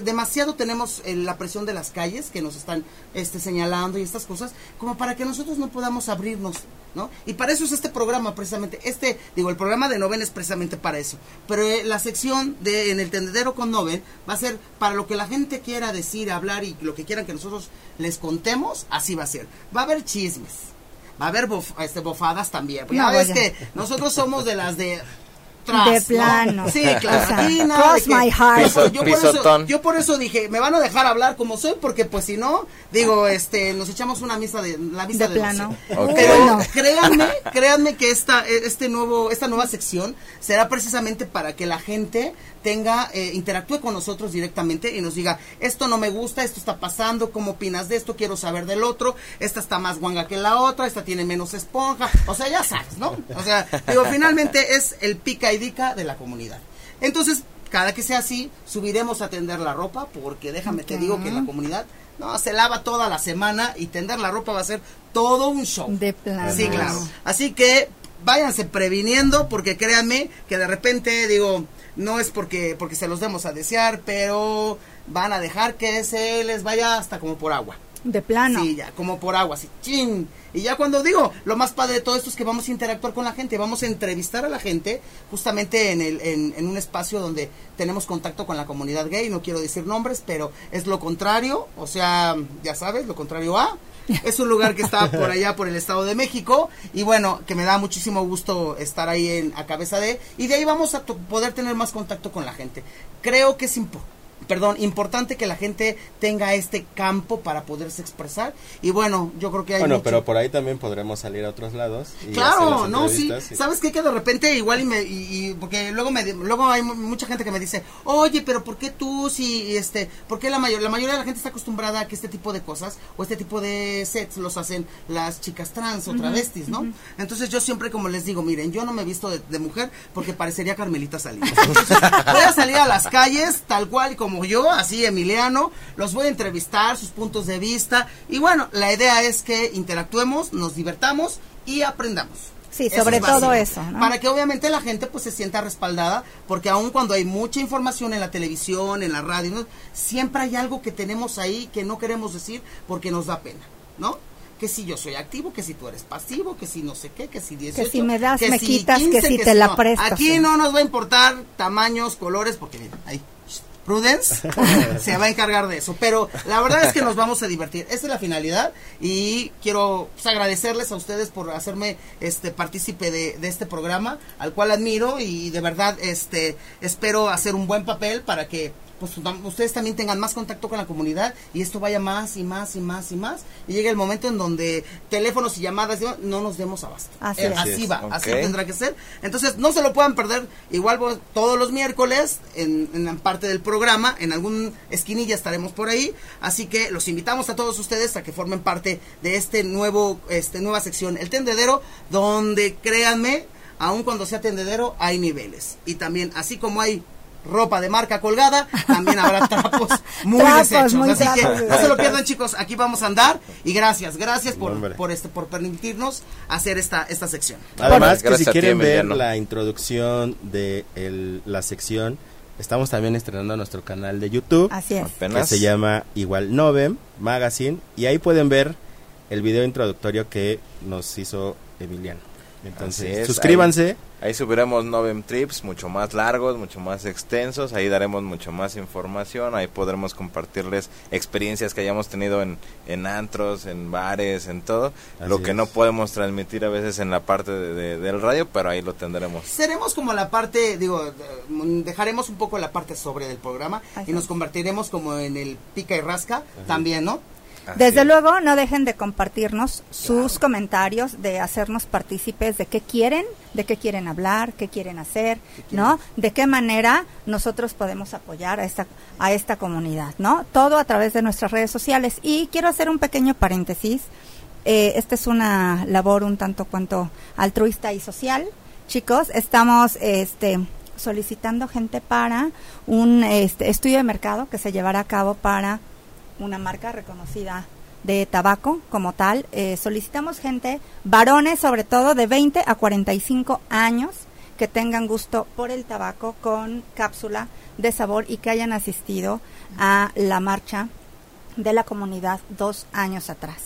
demasiado tenemos eh, la presión de las calles que nos están este, señalando y estas cosas, como para que nosotros no podamos abrirnos, ¿no? Y para eso es este programa precisamente este, digo, el programa de Noven es precisamente para eso. Pero eh, la sección de En el Tendedero con Noven va a ser para lo que la gente quiera decir, hablar y lo que quieran que nosotros les contemos, así va a ser. Va a haber chismes. Va a haber este, bofadas también. Pues ya ves que nosotros somos de las de de plano. Sí, claro. cross my heart. yo, por eso, yo, por eso, dije, me van a dejar hablar como soy, porque pues si no, digo, este, nos echamos una misa de la misa de, plano. Pero créanme, créanme que esta, este nuevo, esta nueva sección será precisamente para que la gente tenga, eh, interactúe con nosotros directamente y nos diga, esto no me gusta, esto está pasando, ¿cómo opinas de esto? Quiero saber del otro, esta está más guanga que la otra, esta tiene menos esponja, o sea, ya sabes, ¿no? O sea, digo, finalmente es el pica y dica de la comunidad. Entonces, cada que sea así, subiremos a tender la ropa, porque déjame te digo que la comunidad no, se lava toda la semana y tender la ropa va a ser todo un show. De plano. Sí, claro. Así que váyanse previniendo porque créanme que de repente digo, no es porque, porque se los demos a desear, pero van a dejar que se les vaya hasta como por agua. De plano. Sí, ya, como por agua, así, chin. Y ya cuando digo, lo más padre de todo esto es que vamos a interactuar con la gente, vamos a entrevistar a la gente justamente en, el, en, en un espacio donde tenemos contacto con la comunidad gay, no quiero decir nombres, pero es lo contrario, o sea, ya sabes, lo contrario a, es un lugar que está por allá, por el Estado de México. Y bueno, que me da muchísimo gusto estar ahí en, a cabeza de. Y de ahí vamos a poder tener más contacto con la gente. Creo que es importante perdón, importante que la gente tenga este campo para poderse expresar. Y bueno, yo creo que hay. Bueno, pero por ahí también podremos salir a otros lados. claro, no, sí. ¿Sabes qué? Que de repente igual y me. Y, porque luego me luego hay mucha gente que me dice, oye, pero ¿por qué tú si. este ¿Por la, mayor, la mayoría de la gente está acostumbrada a que este tipo de cosas o este tipo de sets los hacen las chicas trans o travestis, ¿no? Entonces yo siempre, como les digo, miren, yo no me he visto de, mujer porque parecería Carmelita Salinas. voy a salir a las calles tal cual como como yo, así Emiliano, los voy a entrevistar, sus puntos de vista. Y bueno, la idea es que interactuemos, nos divertamos y aprendamos. Sí, Eso sobre es todo eso, ¿no? Para que obviamente la gente pues se sienta respaldada, porque aun cuando hay mucha información en la televisión, en la radio, ¿no? siempre hay algo que tenemos ahí que no queremos decir porque nos da pena, ¿no? Que si yo soy activo, que si tú eres pasivo, que si no sé qué, que si 18, si me das, me quitas, que si te la no. presto, Aquí no nos va a importar tamaños, colores, porque miren, ahí. Prudence se va a encargar de eso, pero la verdad es que nos vamos a divertir. Esa es la finalidad y quiero pues, agradecerles a ustedes por hacerme este partícipe de, de este programa, al cual admiro y de verdad este espero hacer un buen papel para que pues ustedes también tengan más contacto con la comunidad y esto vaya más y más y más y más y llegue el momento en donde teléfonos y llamadas ¿no? no nos demos abasto. Así Eh, así va, así tendrá que ser. Entonces, no se lo puedan perder. Igual vos- todos los miércoles, en, en parte del programa, en algún esquinilla estaremos por ahí. Así que los invitamos a todos ustedes a que formen parte de este nuevo, este nueva sección, el tendedero, donde créanme, aun cuando sea tendedero, hay niveles. Y también, así como hay ropa de marca colgada, también habrá trapos muy Trapos, deshechos. muy Así que no se lo pierdan, chicos. Aquí vamos a andar. Y gracias, gracias por, Hombre. por este, por permitirnos hacer esta, esta sección. Además, que si ti, quieren ver Emiliano. la introducción de el- la sección, estamos también estrenando nuestro canal de YouTube, Así es. que se llama igual Novem Magazine, y ahí pueden ver el video introductorio que nos hizo Emiliano. Entonces, es, suscríbanse. Ahí subiremos Novem Trips mucho más largos, mucho más extensos, ahí daremos mucho más información, ahí podremos compartirles experiencias que hayamos tenido en, en antros, en bares, en todo, Así lo que es. no podemos transmitir a veces en la parte de- de- del radio, pero ahí lo tendremos. Seremos como la parte, digo, dejaremos un poco la parte sobre del programa Así y nos convertiremos como en el pica y rasca también, ¿no? Así Desde es. luego, no dejen de compartirnos sus comentarios, de hacernos partícipes de qué quieren, de qué quieren hablar, qué quieren hacer, ¿no? De qué manera nosotros podemos apoyar a esta a esta comunidad, ¿no? Todo a través de nuestras redes sociales. Y quiero hacer un pequeño paréntesis. Eh, esta es una labor un tanto cuanto altruista y social. Chicos, estamos este solicitando gente para un este, estudio de mercado que se llevará a cabo para una marca reconocida de tabaco como tal. Eh, solicitamos gente, varones sobre todo, de 20 a 45 años, que tengan gusto por el tabaco con cápsula de sabor y que hayan asistido a la marcha de la comunidad dos años atrás.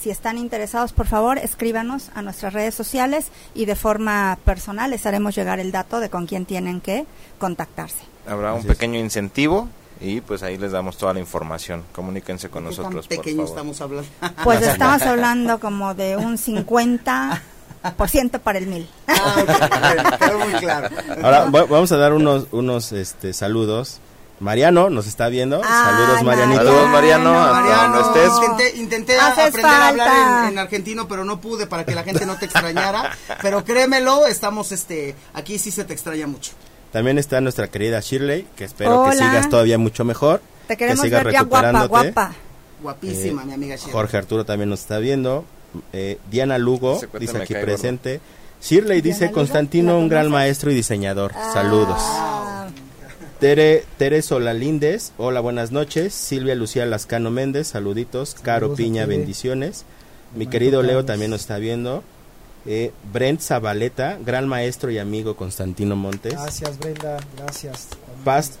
Si están interesados, por favor, escríbanos a nuestras redes sociales y de forma personal les haremos llegar el dato de con quién tienen que contactarse. Habrá un Así es. pequeño incentivo y pues ahí les damos toda la información. Comuníquense con ¿Qué nosotros, tan por pequeño favor. estamos hablando. Pues estamos hablando como de un 50% para el mil. Ah, muy claro. Ahora va- vamos a dar unos, unos este, saludos. Mariano nos está viendo. Ay, Saludos, Marianito. Saludos, Mariano, hasta Mariano, donde estés. intenté, intenté aprender a hablar en argentino, pero no pude para que la gente no te extrañara. Pero créemelo, estamos, este, aquí sí se te extraña mucho. También está nuestra querida Shirley, que espero que sigas todavía mucho mejor. Te queremos que sigas ver ya guapa, recuperándote. guapa. Guapísima, Eh, mi amiga Shirley. Jorge Arturo también nos está viendo. Eh, Diana Lugo dice aquí presente. Shirley dice Lugo, Constantino, ¿la un gran maestro y diseñador. Saludos. Ah, Tere, Tere Solalíndes, hola, buenas noches. Silvia Lucía Lascano Méndez, saluditos. Caro Saludos Piña, bendiciones. Mi querido Leo también nos está viendo. Eh, Brent Zabaleta, gran maestro y amigo Constantino Montes. Gracias, Brenda. Gracias. Paz.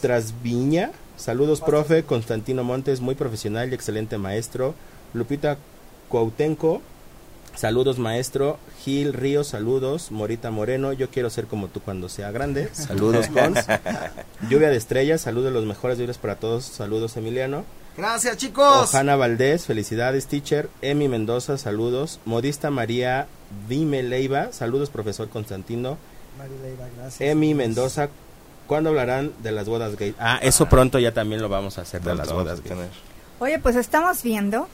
Trasviña, saludos profe, Constantino Montes, muy profesional y excelente maestro. Lupita Cuautenco, saludos maestro. Gil Ríos, saludos. Morita Moreno, yo quiero ser como tú cuando sea grande. Saludos, Cons. Lluvia de estrellas, saludos los mejores días para todos. Saludos, Emiliano. Gracias, chicos. Ojana Valdés, felicidades, teacher. Emi Mendoza, saludos. Modista María Vime Leiva, saludos, profesor Constantino. Mari Leiva, gracias. Emi Mendoza, ¿cuándo hablarán de las bodas gay? Ah, eso pronto ya también lo vamos a hacer de las bodas gay. Oye, pues estamos viendo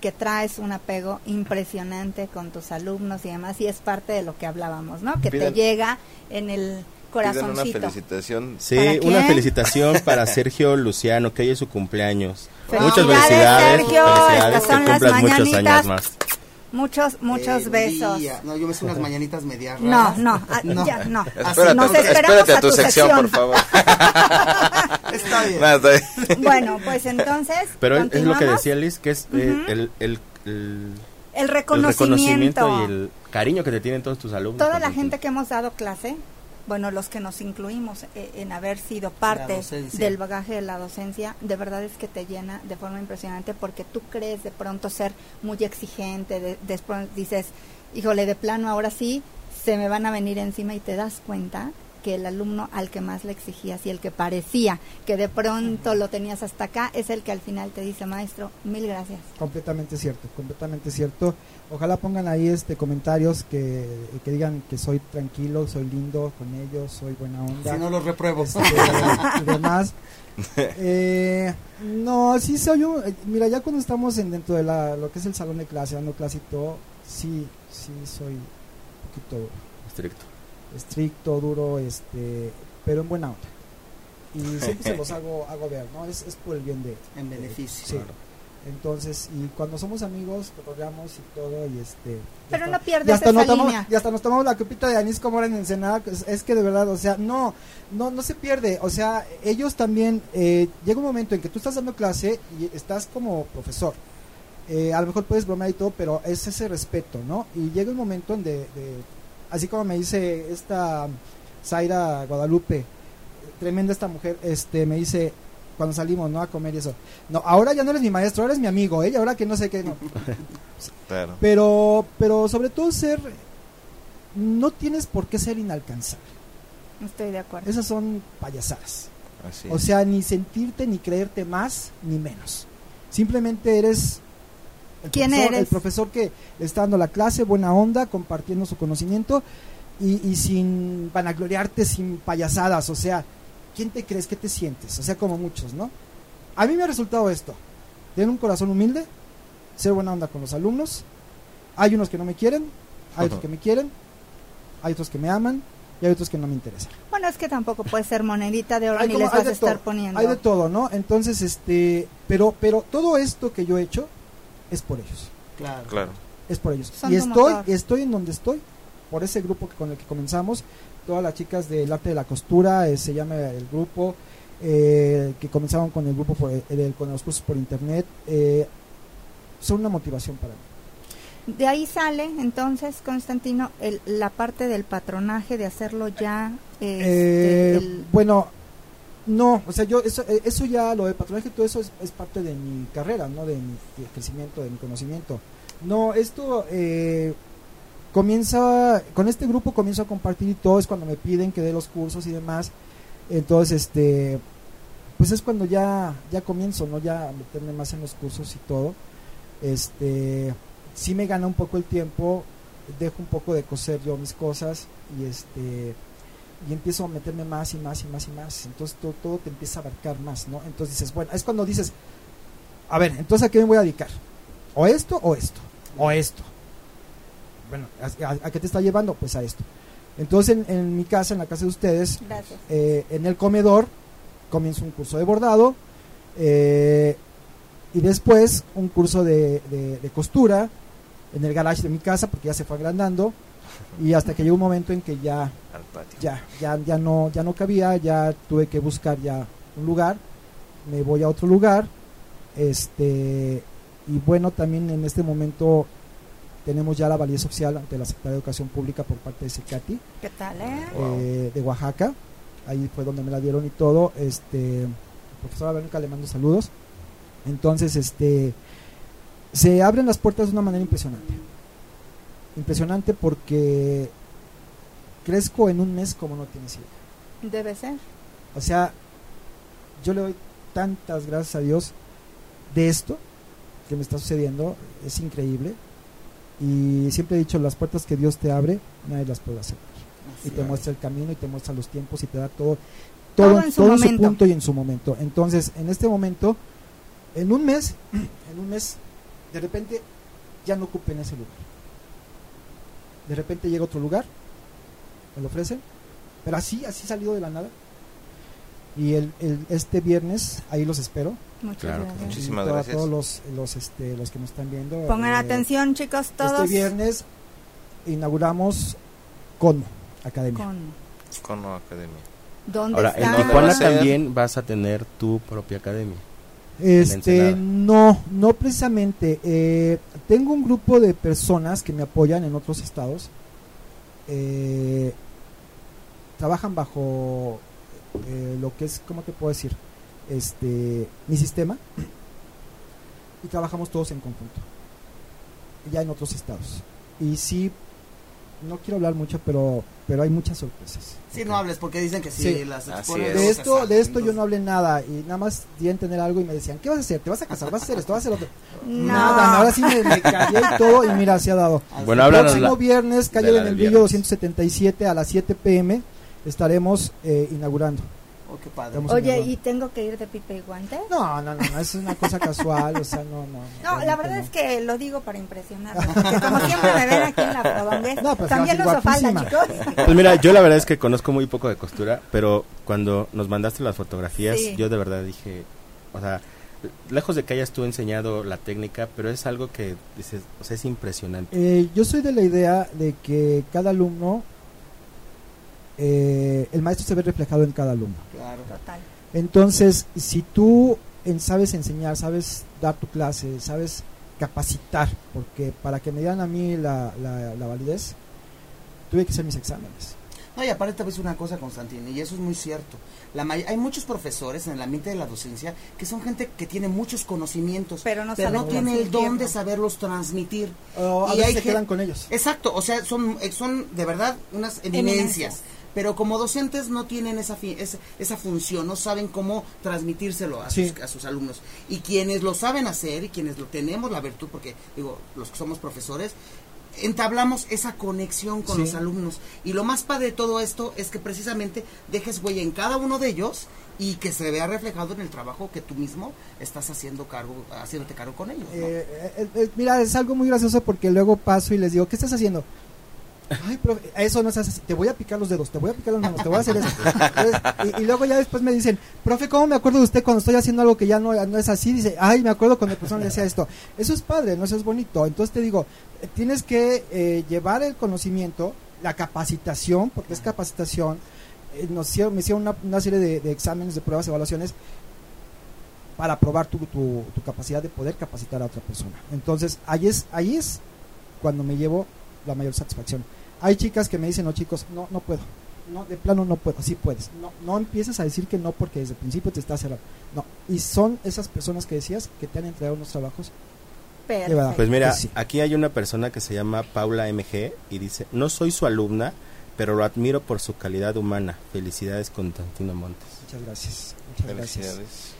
que traes un apego impresionante con tus alumnos y demás, y es parte de lo que hablábamos, ¿no? Que Piden- te llega en el Piden una corazoncito. felicitación. Sí, ¿Para una felicitación para Sergio Luciano, que hoy es su cumpleaños. Felicidades, Muchas felicidades, Sergio, felicidades, estas son que las cumplas muchos mañanitas. años más. Muchos, muchos Eh, besos. día. No, yo me sé unas mañanitas medias No, raras. no, ah, ya, no. Espérate, Nos esperamos espérate a tu, sección, por sección. favor. Está bien. Nada, está bien. Bueno, pues entonces. Pero es- lo que decía Liz, que es eh, Ujú. el, el, el- el reconocimiento. y el cariño que te tienen todos tus alumnos. Toda la gente que hemos dado clase, bueno, los que nos incluimos eh, en haber sido parte del bagaje de la docencia, de verdad es que te llena de forma impresionante porque tú crees de pronto ser muy exigente, después dices, híjole, de plano ahora sí se me van a venir encima y te das cuenta que el alumno al que más le exigías y el que parecía que de pronto lo tenías hasta acá es el que al final te dice, maestro, mil gracias. Completamente cierto, completamente cierto. Ojalá pongan ahí este comentarios que, que digan que soy tranquilo, soy lindo con ellos, soy buena onda. Si no los repruebo. Este, y demás. Eh, no, sí soy yo. Eh, mira, ya cuando estamos en dentro de la, lo que es el salón de clase, dando clase y todo, sí, sí soy un poquito estricto estricto, duro, este, pero en buena onda. Y siempre se los hago, hago ver, ¿no? Es, es por el bien de... En beneficio. Entonces, y cuando somos amigos, cotorreamos y todo, y este... Pero no pierdes hasta esa línea. Y hasta nos tomamos la copita de anís como era en Ensenada, es, es, que de verdad, o sea, no, no, no se pierde, o sea, ellos también, eh, llega un momento en que tú estás dando clase y estás como profesor, eh, a lo mejor puedes bromear y todo, pero es ese respeto, ¿no? Y llega un momento en de así como me dice esta Zaira Guadalupe, tremenda esta mujer, este me dice cuando salimos, ¿no? A comer y eso. No, ahora ya no eres mi maestro, ahora eres mi amigo, ¿eh? ahora que no sé qué, no. Pero, pero sobre todo ser, no tienes por qué ser inalcanzable. Estoy de acuerdo. Esas son payasadas. o sea, ni sentirte ni creerte más ni menos. Simplemente eres el ¿Quién profesor, eres? El profesor que le está dando la clase, buena onda, compartiendo su conocimiento y, y sin vanagloriarte, sin payasadas. O sea, ¿quién te crees que te sientes? O sea, como muchos, ¿no? A mí me ha resultado esto: tener un corazón humilde, ser buena onda con los alumnos. Hay unos que no me quieren, hay otros que me quieren, hay otros que me aman y hay otros que no me interesan. Bueno, es que tampoco puede ser monedita de oro ni les vas a estar poniendo. Hay de todo, ¿no? Entonces, este, pero, pero todo esto que yo he hecho es por ellos. Claro. claro. Es por ellos. y estoy, estoy en donde estoy, por ese grupo que, con el que comenzamos. Todas las chicas del arte de la costura, eh, se llama el grupo, eh, que comenzaron con el grupo, por, el, con los cursos por internet, eh, son una motivación para mí. De ahí sale entonces, Constantino, el, la parte del patronaje, de hacerlo ya. Este, bueno, no, o sea, yo eso, eh, eso ya, lo de patronaje, todo eso es, parte de mi carrera, ¿no? De mi crecimiento, de mi conocimiento. No, esto eh, comienza, con este grupo comienzo a compartir y todo, es cuando me piden que dé los cursos y demás. Entonces, este, pues es cuando ya, ya comienzo, ¿no? Ya a meterme más en los cursos y todo. Este, sí me gana un poco el tiempo, dejo un poco de coser yo mis cosas y este y empiezo a meterme más y más y más y más. Entonces todo, todo, te empieza a abarcar más, ¿no? Entonces dices, bueno, es cuando dices, a ver, entonces a qué me voy a dedicar? ¿O esto o esto? ¿O esto? Bueno, ¿a, qué te está llevando? Pues a esto. Entonces en, mi casa, en la casa de ustedes, eh, en el comedor, comienzo un curso de bordado eh, y después un curso de, de costura en el garage de mi casa porque ya se fue agrandando y hasta que llegó un momento en que ya ya ya ya no ya no cabía ya tuve que buscar ya un lugar. Me voy a otro lugar. Este y bueno también en este momento tenemos ya la validez oficial ante la Secretaría de Educación Pública por parte de Secati ¿Qué tal, eh? eh de Oaxaca. Ahí fue donde me la dieron y todo. Este profesora Verónica le mando saludos. Entonces este se abren las puertas de una manera impresionante impresionante porque crezco en un mes como no tienes idea. Debe ser. O sea, yo le doy tantas gracias a Dios de esto que me está sucediendo, es increíble. Y siempre he dicho, las puertas que Dios te abre, nadie las puede hacer. y te muestra el camino y te muestra los tiempos y te da todo, todo, en, su, punto y en su momento. Entonces, en este momento, en un mes, en un mes, de repente ya no ocupen ese lugar de repente llega otro lugar, me lo ofrecen, pero así, así salió de la nada. Y el, este viernes ahí los espero. Muchas Muchísimas gracias. A todos los, los, este, los que nos están viendo. Pongan eh, atención, chicos, todos. Este viernes inauguramos Cono Academia. Cono, Academia. ¿Dónde Ahora, está? en Tijuana también vas a tener tu propia academia. Este, no, no precisamente. Eh, tengo un grupo de personas que me apoyan en otros estados. Eh, trabajan bajo eh, lo que es, ¿cómo te puedo decir? Este, mi sistema. Y trabajamos todos en conjunto. Ya en otros estados. Y sí no quiero hablar mucho, pero pero hay muchas sorpresas. Sí, no hables porque dicen que sí, las De esto, de esto yo no hablé nada y nada más di a entender algo y me decían, ¿qué vas a hacer? ¿Te vas a casar? ¿Vas a hacer esto? ¿Vas a hacer otro? Nada, ahora sí me, me callé y todo y mira, se ha dado. Bueno, el próximo viernes, calle en el Brillo 277 a las 7 pm estaremos eh, inaugurando. Oh, Oye, ¿y tengo que ir de pipe y guante? No, no, no, no, es una cosa casual, o sea, no, no. No, la verdad es que lo digo para impresionar, porque como siempre me ven aquí en la Prodonguez, no, pues también uso falda, chicos. Pues mira, yo la verdad es que conozco muy poco de costura, pero cuando nos mandaste las fotografías, yo de verdad dije, o sea, lejos de que hayas tú enseñado la técnica, pero es algo que dices, o sea, es impresionante. Eh, yo soy de la idea de que cada alumno eh, el maestro se ve reflejado en cada alumno. Claro. Total. Entonces, si tú sabes enseñar, sabes dar tu clase, sabes capacitar, porque para que me dieran a mí la, la, validez, tuve que hacer mis exámenes. No, y aparte te voy a decir una cosa, Constantino, y eso es muy cierto. La hay muchos profesores en el ambiente de la docencia que son gente que tiene muchos conocimientos, pero no, tiene el don de saberlos transmitir. y ahí se quedan con ellos. Exacto, o sea, son, son de verdad unas eminencias pero como docentes no tienen esa, esa, función, no saben cómo transmitírselo a, sus, a sus alumnos. Y quienes lo saben hacer y quienes lo tenemos la virtud, porque digo, los que somos profesores, entablamos esa conexión con los alumnos. Y lo más padre de todo esto es que precisamente dejes huella en cada uno de ellos y que se vea reflejado en el trabajo que tú mismo estás haciendo cargo, haciéndote cargo con ellos. Eh, eh, eh, mira, es algo muy gracioso porque luego paso y les digo, ¿qué estás haciendo? Ay, profe, eso no se hace así. Te voy a picar los dedos, te voy a picar las manos, te voy a hacer eso. y, luego ya después me dicen, profe, ¿cómo me acuerdo de usted cuando estoy haciendo algo que ya no, no es así? Dice, ay, me acuerdo cuando la persona decía esto. Eso es padre, no eso es bonito. Entonces te digo, tienes que eh, llevar el conocimiento, la capacitación, porque es capacitación. Eh, nos hicieron, me hicieron una, serie de, exámenes, de pruebas, evaluaciones para probar tu, tu, tu, capacidad de poder capacitar a otra persona. Entonces, ahí es, ahí es cuando me llevo la mayor satisfacción. Hay chicas que me dicen, no chicos, no, no puedo. No, de plano no puedo, sí puedes. No, no empieces a decir que no porque desde el principio te estás cerrando. No, y son esas personas que decías que te han entregado unos trabajos. Pues mira, aquí hay una persona que se llama Paula MG y dice, no soy su alumna, pero lo admiro por su calidad humana. Felicidades, Constantino Montes. Muchas gracias. Muchas Felicidades. Gracias.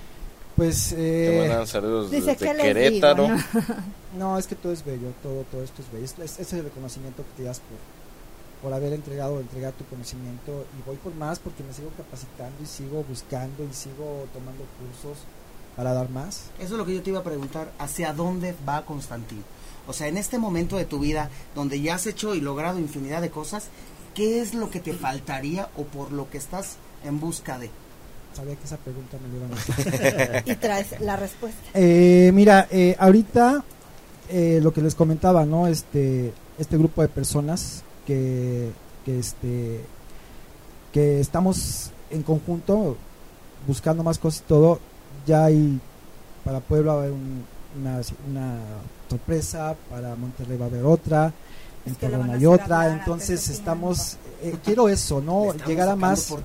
Pues eh, saludos desde Querétaro. ¿no? es que todo es bello, todo todo esto es bello. Ese es el reconocimiento que te das por por haber entregado, entregar tu conocimiento y voy por más porque me sigo capacitando y sigo buscando y sigo tomando cursos para dar más. Eso es lo que yo te iba a preguntar, ¿hacia dónde va Constantino? O sea, en este momento de tu vida donde ya has hecho y logrado infinidad de cosas, ¿qué es lo que te faltaría o por lo que estás en busca de? Sabía que esa pregunta me iban a hacer. y traes la respuesta. Eh, mira, eh, ahorita eh, lo que les comentaba, ¿no? Este, este grupo de personas que, este que estamos en conjunto buscando más cosas y todo ya hay para Puebla va a haber una, una sorpresa para Monterrey va a haber otra en Torreón hay otra entonces estamos eh, quiero eso no llegar a más por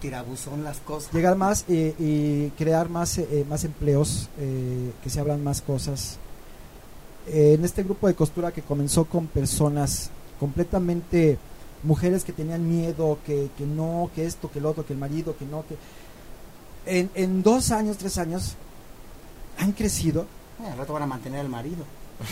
las cosas. llegar más y crear más eh, más empleos eh, que se hablan más cosas. En este grupo de costura que comenzó con personas completamente mujeres que tenían miedo, que, que no, que esto, que el otro, que el marido, que no, que... En, en dos años, tres años, han crecido. Eh, al rato van a mantener al marido.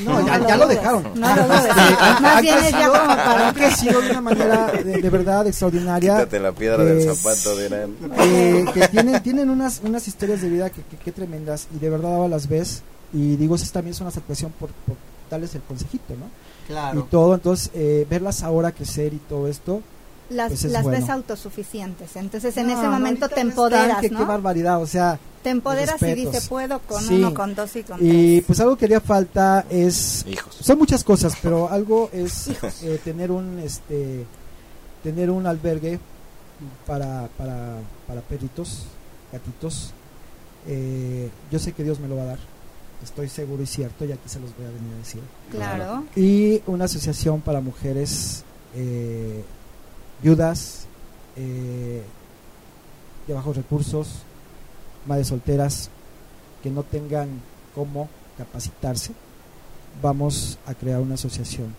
No, ya, ya lo, dejaron. No lo Más bien es ya como para... Han crecido de una manera de, verdad extraordinaria. Quítate la piedra del zapato, de Eh, que tienen, tienen unas, unas historias de vida que, que, tremendas y de verdad ahora las ves y digo, eso también es una satisfacción por, por darles el consejito, ¿no? Y todo, entonces eh, verlas ahora crecer y todo esto. Las, pues las ves autosuficientes, entonces en ese momento te empoderas, ¿no? Qué barbaridad, o sea... Te empoderas y dices, puedo con uno, con dos y con Y pues algo que haría falta es... Son muchas cosas, pero algo es eh, tener un, este, tener un albergue para, para, para perritos, gatitos, Eh, yo sé que Dios me lo va a dar, estoy seguro y cierto, y aquí se los voy a venir a decir. Claro. Y una asociación para mujeres eh, viudas, eh, de bajos recursos, madres solteras, que no tengan cómo capacitarse. Vamos a crear una asociación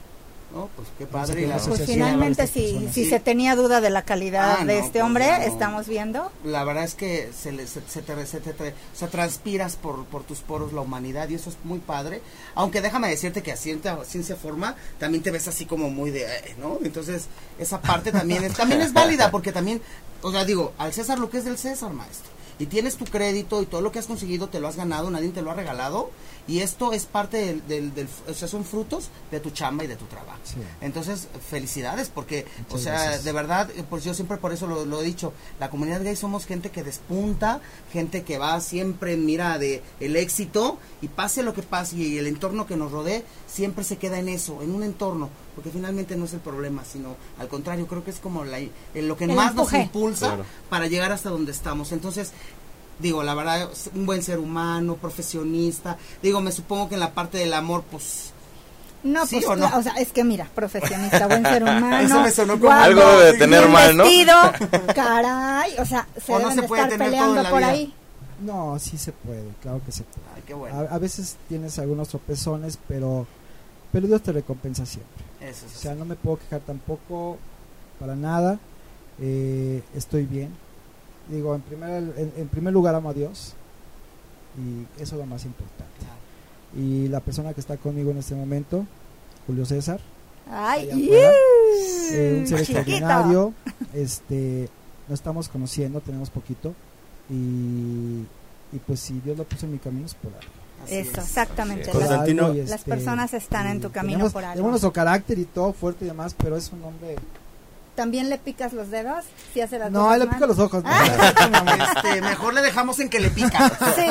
No, pues qué a padre. Pues asociación finalmente, si, personas. si Sí. se tenía duda de la calidad Ah, de no, este pues hombre, no. estamos viendo. La verdad es que se, le, se, se te, se te- transpiras por, por tus poros la humanidad y eso es muy padre. Aunque déjame decirte que a ciencia, ciencia forma también te ves así como muy de, eh, ¿no? Entonces, esa parte también es, también es válida porque también, o sea, digo, al César lo que es del César, maestro. Y tienes tu crédito y todo lo que has conseguido te lo has ganado, nadie te lo ha regalado. Y esto es parte del, del, del- o sea, son frutos de tu chamba y de tu trabajo. Sí. Entonces, felicidades, porque, o sea, gracias. de verdad, pues yo siempre por eso lo, lo he dicho, la comunidad gay somos gente que despunta, gente que va siempre en mira de el éxito y pase lo que pase y el entorno que nos rodee siempre se queda en eso, en un entorno, porque finalmente no es el problema, sino al contrario, creo que es como la, lo que El más empuje. nos impulsa Claro. para llegar hasta donde estamos. Entonces, digo, la verdad, un buen ser humano, profesionista, digo, me supongo que en la parte del amor, pues... No, ¿Sí pues, o no? o sea, es que mira, profesionista, buen ser humano. Eso me sonó como- guapo, Algo debe de tener mal, ¿no? vestido, caray, o sea, se O no deben se de puede estar tener todo en peleando la por vida. ahí. No, sí se puede, claro que se puede. Ay, qué bueno. A, a veces tienes algunos tropezones, pero, pero Dios te recompensa siempre. Eso O sea, no me puedo quejar tampoco para nada. Eh, estoy bien. Digo, en primer, en, en primer lugar amo a Dios y eso es lo más importante. Y la persona que está conmigo en este momento, Julio César, Ay, eh, un ser Chiquito. extraordinario. Este, nos estamos conociendo, tenemos poquito y, y pues si Dios lo puso en mi camino es por algo. Eso, es. exactamente. Las, Constantino- las este, personas están en tu camino tenemos, por algo. Tenemos nuestro carácter y todo fuerte y demás, pero es un hombre. ¿También le picas los dedos? Si hace las No, le pica los ojos. Este, mejor le dejamos en que le pica. Sí.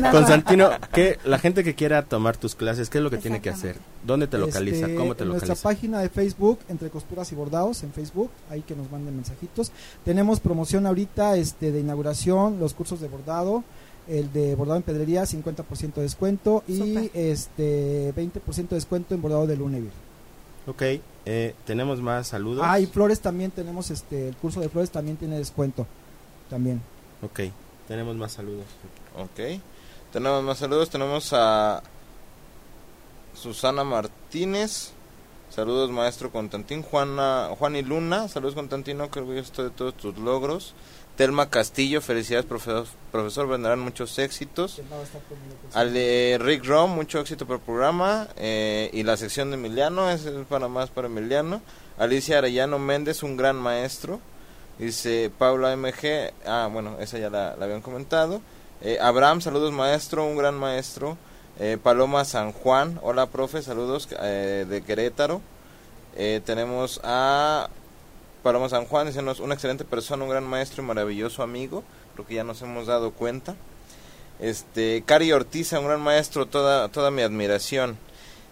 Constantino, ¿qué, la gente que quiera tomar tus clases, ¿qué es lo que tiene que hacer? ¿Dónde te localiza? Este, ¿Cómo te en localiza? nuestra página de Facebook, Entre Costuras y Bordados, en Facebook, ahí que nos manden mensajitos. Tenemos promoción ahorita este, de inauguración, los cursos de bordado, el de bordado en pedrería, 50% de descuento y este 20% de descuento en bordado de Lunéville. Ok, eh, tenemos más saludos. Ah, y flores también tenemos, este, el curso de flores también tiene descuento, también. Ok, tenemos más saludos. Ok. Tenemos más saludos. Tenemos a Susana Martínez. Saludos, maestro Constantín. Juana, Juan y Luna. Saludos, Constantino. Que orgulloso estoy de todos tus logros. Telma Castillo. Felicidades, profesor. Profesor, vendrán muchos éxitos. Al de Rick Rom, mucho éxito por el programa. eh, y la sección de Emiliano, es para más para Emiliano. Alicia Arellano Méndez, un gran maestro. Dice Paula MG, ah, bueno, esa ya la, la habían comentado. Eh, Abraham, saludos maestro, un gran maestro. Eh, Paloma San Juan, hola profe, saludos eh, de Querétaro. Eh, tenemos a Paloma San Juan, diciéndonos una excelente persona, un gran maestro y maravilloso amigo, lo que ya nos hemos dado cuenta. Este, Cari Ortiza, un gran maestro, toda, toda mi admiración.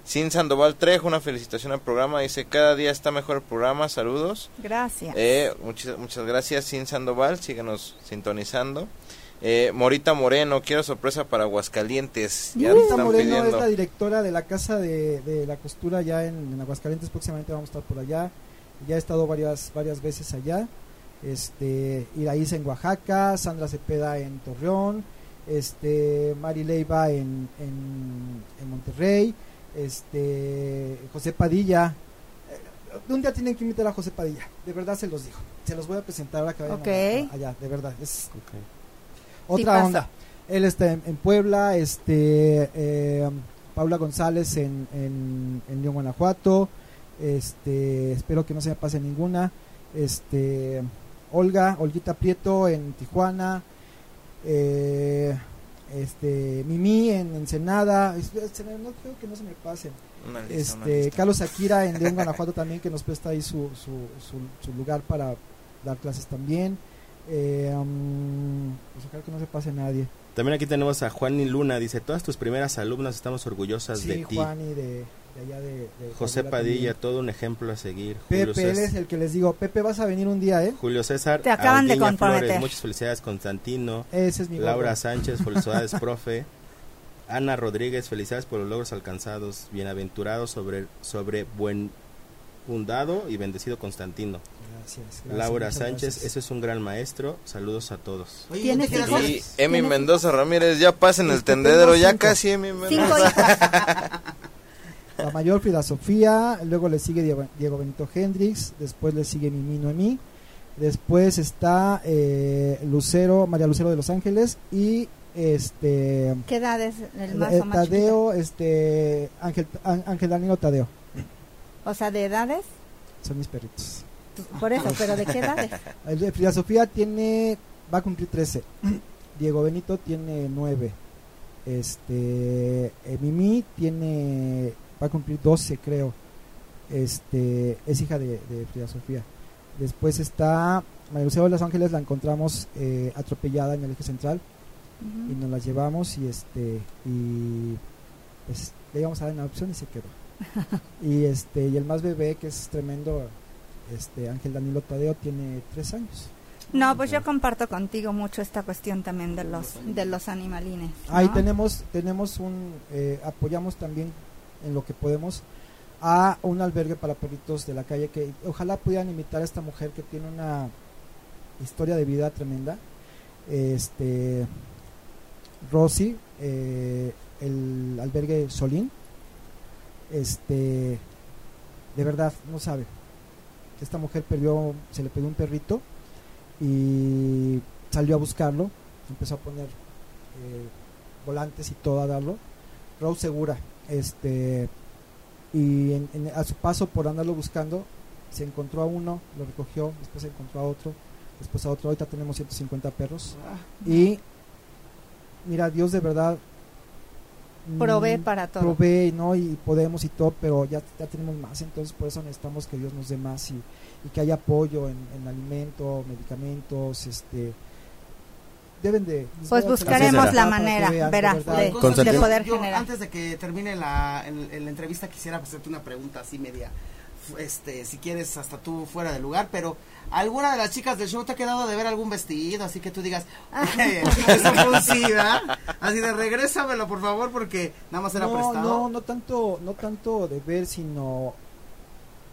Sin Sandoval Trejo, una felicitación al programa. Dice, cada día está mejor el programa, saludos. Gracias. Eh, muchas, muchas gracias, Sin Sandoval, síguenos sintonizando. Eh, Morita Moreno, quiero sorpresa para Aguascalientes. Ya te Rita están Moreno pidiendo. es la directora de la casa de, de la costura ya en, en Aguascalientes. Próximamente vamos a estar por allá. Ya he estado varias varias veces allá. Este, Iraíz en Oaxaca, Sandra Cepeda en Torreón, este, Mari Leiva en, en, en Monterrey, este, José Padilla. Eh, Un día tienen que invitar a José Padilla, de verdad se los digo. Se los voy a presentar ahora que vayan Ok. a- allá, de verdad. Es otra onda. Él está en, en Puebla, este eh, Paula González en, en, en León, Guanajuato. Este, espero que no se me pase ninguna. Este, Olga, Olguita Prieto en Tijuana. Eh, este, Mimi en Ensenada. No creo que no se me pasen. Una lista, una Este, lista. Carlos Akira en León, Guanajuato también que nos presta ahí su, su, su, su lugar para dar clases también. Eh, um, pues ojalá que no se pase nadie. También aquí tenemos a Juan y Luna, dice, todas tus primeras alumnas estamos orgullosas Sí, de ti. Juan y de, de allá de, de José Padilla, también. todo un ejemplo a seguir. Julio Pepe, él es el que les digo, Pepe vas a venir un día, ¿eh? Julio César, Te acaban de comprometer. Flores, muchas felicidades Constantino, Ese es mi Laura. Sánchez, felicidades profe, Ana Rodríguez, felicidades por los logros alcanzados, bienaventurados sobre, sobre buen fundado y bendecido Constantino. Gracias, gracias, Laura Sánchez, gracias. ese es un gran maestro, saludos a todos. Oye, ¿Tienes ¿no te hijos? Y Emi ¿Tienes Mendoza Ramírez, ya pasen el tendedero, ya casi Emi Cinco Mendoza. La mayor Frida Sofía, luego le sigue Diego, Diego Benito Hendrix, después le sigue Mimi Noemí, después está eh, Lucero, María Lucero de Los Ángeles y este ¿Qué edad es el más eh, o más Tadeo, este Ángel, Ángel Danilo Tadeo? O sea, ¿de edades? son mis perritos. Por eso, pero ¿de qué edades? Frida Sofía tiene, va a cumplir 13, Diego Benito tiene 9, este eh, Mimi tiene, va a cumplir 12 creo, este es hija de, de Frida Sofía. Después está María Lucía de Los Ángeles, la encontramos eh, atropellada en el eje central y nos la llevamos y este y pues le íbamos a dar una opción y se quedó. y este y el más bebé que es tremendo, este Ángel Danilo Tadeo tiene 3 años. No, pues yo comparto contigo mucho esta cuestión también de los de los animalines. ¿no? Ahí tenemos, tenemos un, eh, apoyamos también en lo que podemos a un albergue para perritos de la calle que ojalá pudieran invitar a esta mujer que tiene una historia de vida tremenda. Este, Rosy, eh, el albergue Solín, este, de verdad, no sabe. Esta mujer perdió, se le perdió un perrito y salió a buscarlo, empezó a poner eh, volantes y todo a darlo. Rose Segura, este, y en- en- a su paso por andarlo buscando, se encontró a uno, lo recogió, después se encontró a otro, después a otro. Ahorita tenemos 150 perros. Y mira, Dios de verdad Provee mm, para todo. provee, ¿no? Y podemos y todo, pero ya, ya tenemos más, entonces por eso necesitamos que Dios nos dé más y, y que haya apoyo en, en alimento, medicamentos, este deben de Pues buscaremos la manera, vean, de de, poder Yo, generar. Antes de que termine la, el- el- la entrevista, quisiera hacerte una pregunta así media, este, si quieres, hasta tú fuera de lugar, pero ¿alguna de las chicas del show te ha quedado de ver algún vestido? Así que tú digas, "Oye, eso fue un sí, ¿verdad? Así de regrésamelo, por favor, porque nada más era no, prestado. no, no tanto, no tanto de ver, sino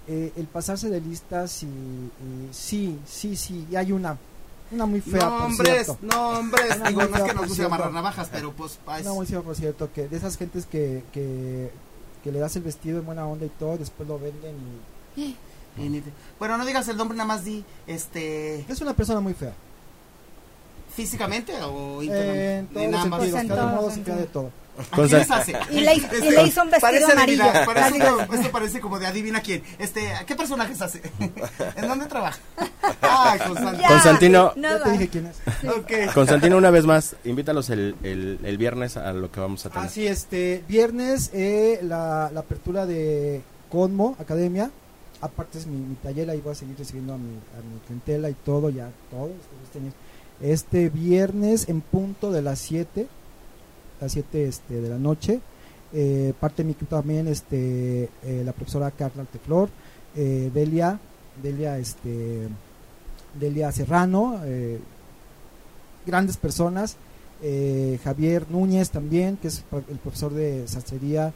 eh, el pasarse de listas y, y sí, sí, sí, y hay una, una muy fea, por Nombres, cierto. nombres. Una Digo, no es que nos guste amarrar navajas, pero pues. es- Una muy fea, por cierto, que de esas gentes que, que, que le das el vestido en buena onda y todo, después lo venden y Bueno, no digas el nombre, nada más di, este, es una persona muy fea. físicamente o Eh, internamente. en todos En los sentidos, cada todos modo se sentidos. de todo. ¿A quién les hace? Y le, y le hizo un vestido Parece amarillo. adivina- parece esto parece como de adivina quién. Este, ¿qué personajes hace? ¿En dónde trabaja? Constantino. Ya, Constantino. Ya te dije quién es. Constantino, una vez más, invítalos el, el, el viernes a lo que vamos a tener. Así, este, viernes eh, la, la apertura de Conmo Academia. Aparte es mi, mi taller, ahí voy a seguir recibiendo a mi, a mi clientela y todo, ya todo. Este, viernes en punto de las 7, las 7 este, de la noche. Eh, parte de mi equipo también este, eh, la profesora Carla Alteflor, eh, Delia, Delia, este, Delia Serrano, eh, grandes personas, eh, Javier Núñez también, que es el profesor de sastrería,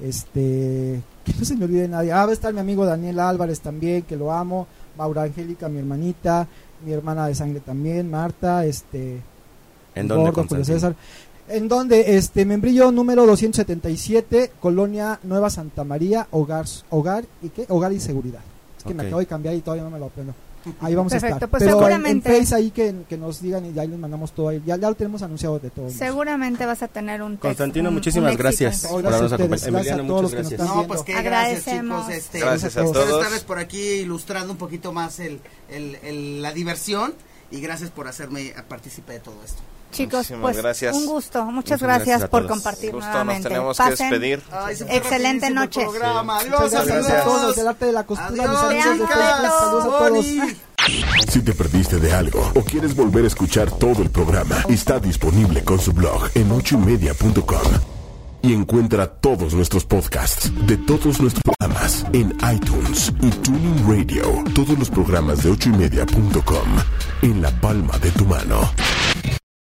este, que no se me olvide nadie, ah, va a estar mi amigo Daniel Álvarez también, que lo amo, Maura Angélica, mi hermanita, mi hermana de sangre también, Marta, este, ¿En dónde, Gordo? César. En donde, este, membrillo número 277, Colonia Nueva Santa María, Hogar, Hogar y qué, Hogar y Seguridad. Es que me acabo de cambiar y todavía no me lo aprendo. Ahí vamos a estar. pues Pero en- seguramente- en, Face ahí que, que nos digan y ahí les mandamos todo ahí. Ya, ya lo tenemos anunciado de todo. Seguramente vas a tener un texto, Constantino, un- muchísimas un gracias Oh, por gracias habernos a ustedes, acompañado. gracias a todos los muchas que nos gracias. están No, pues qué Agradecemos. gracias, chicos. Este, Gracias a Ustedes Ustedes todos. por aquí ilustrando un poquito más el, el- el- la diversión y gracias por hacerme partícipe de todo esto. Chicos, Muchísimas pues gracias. un gusto. Muchas, Muchas gracias, por compartir Justo nos nuevamente. tenemos que despedir. Ay, Excelente noche. programa. Adiós, Muchas gracias a amigos. todos del arte de la costura. mis Adiós, amigos de chicas. Facebook. Saludos a todos. Boni. Si te perdiste de algo o quieres volver a escuchar todo el programa, está disponible con su blog en ochoymedia.com. Y encuentra todos nuestros podcasts de todos nuestros programas en iTunes y Tuning Radio. Todos los programas de ochoymedia.com en la palma de tu mano.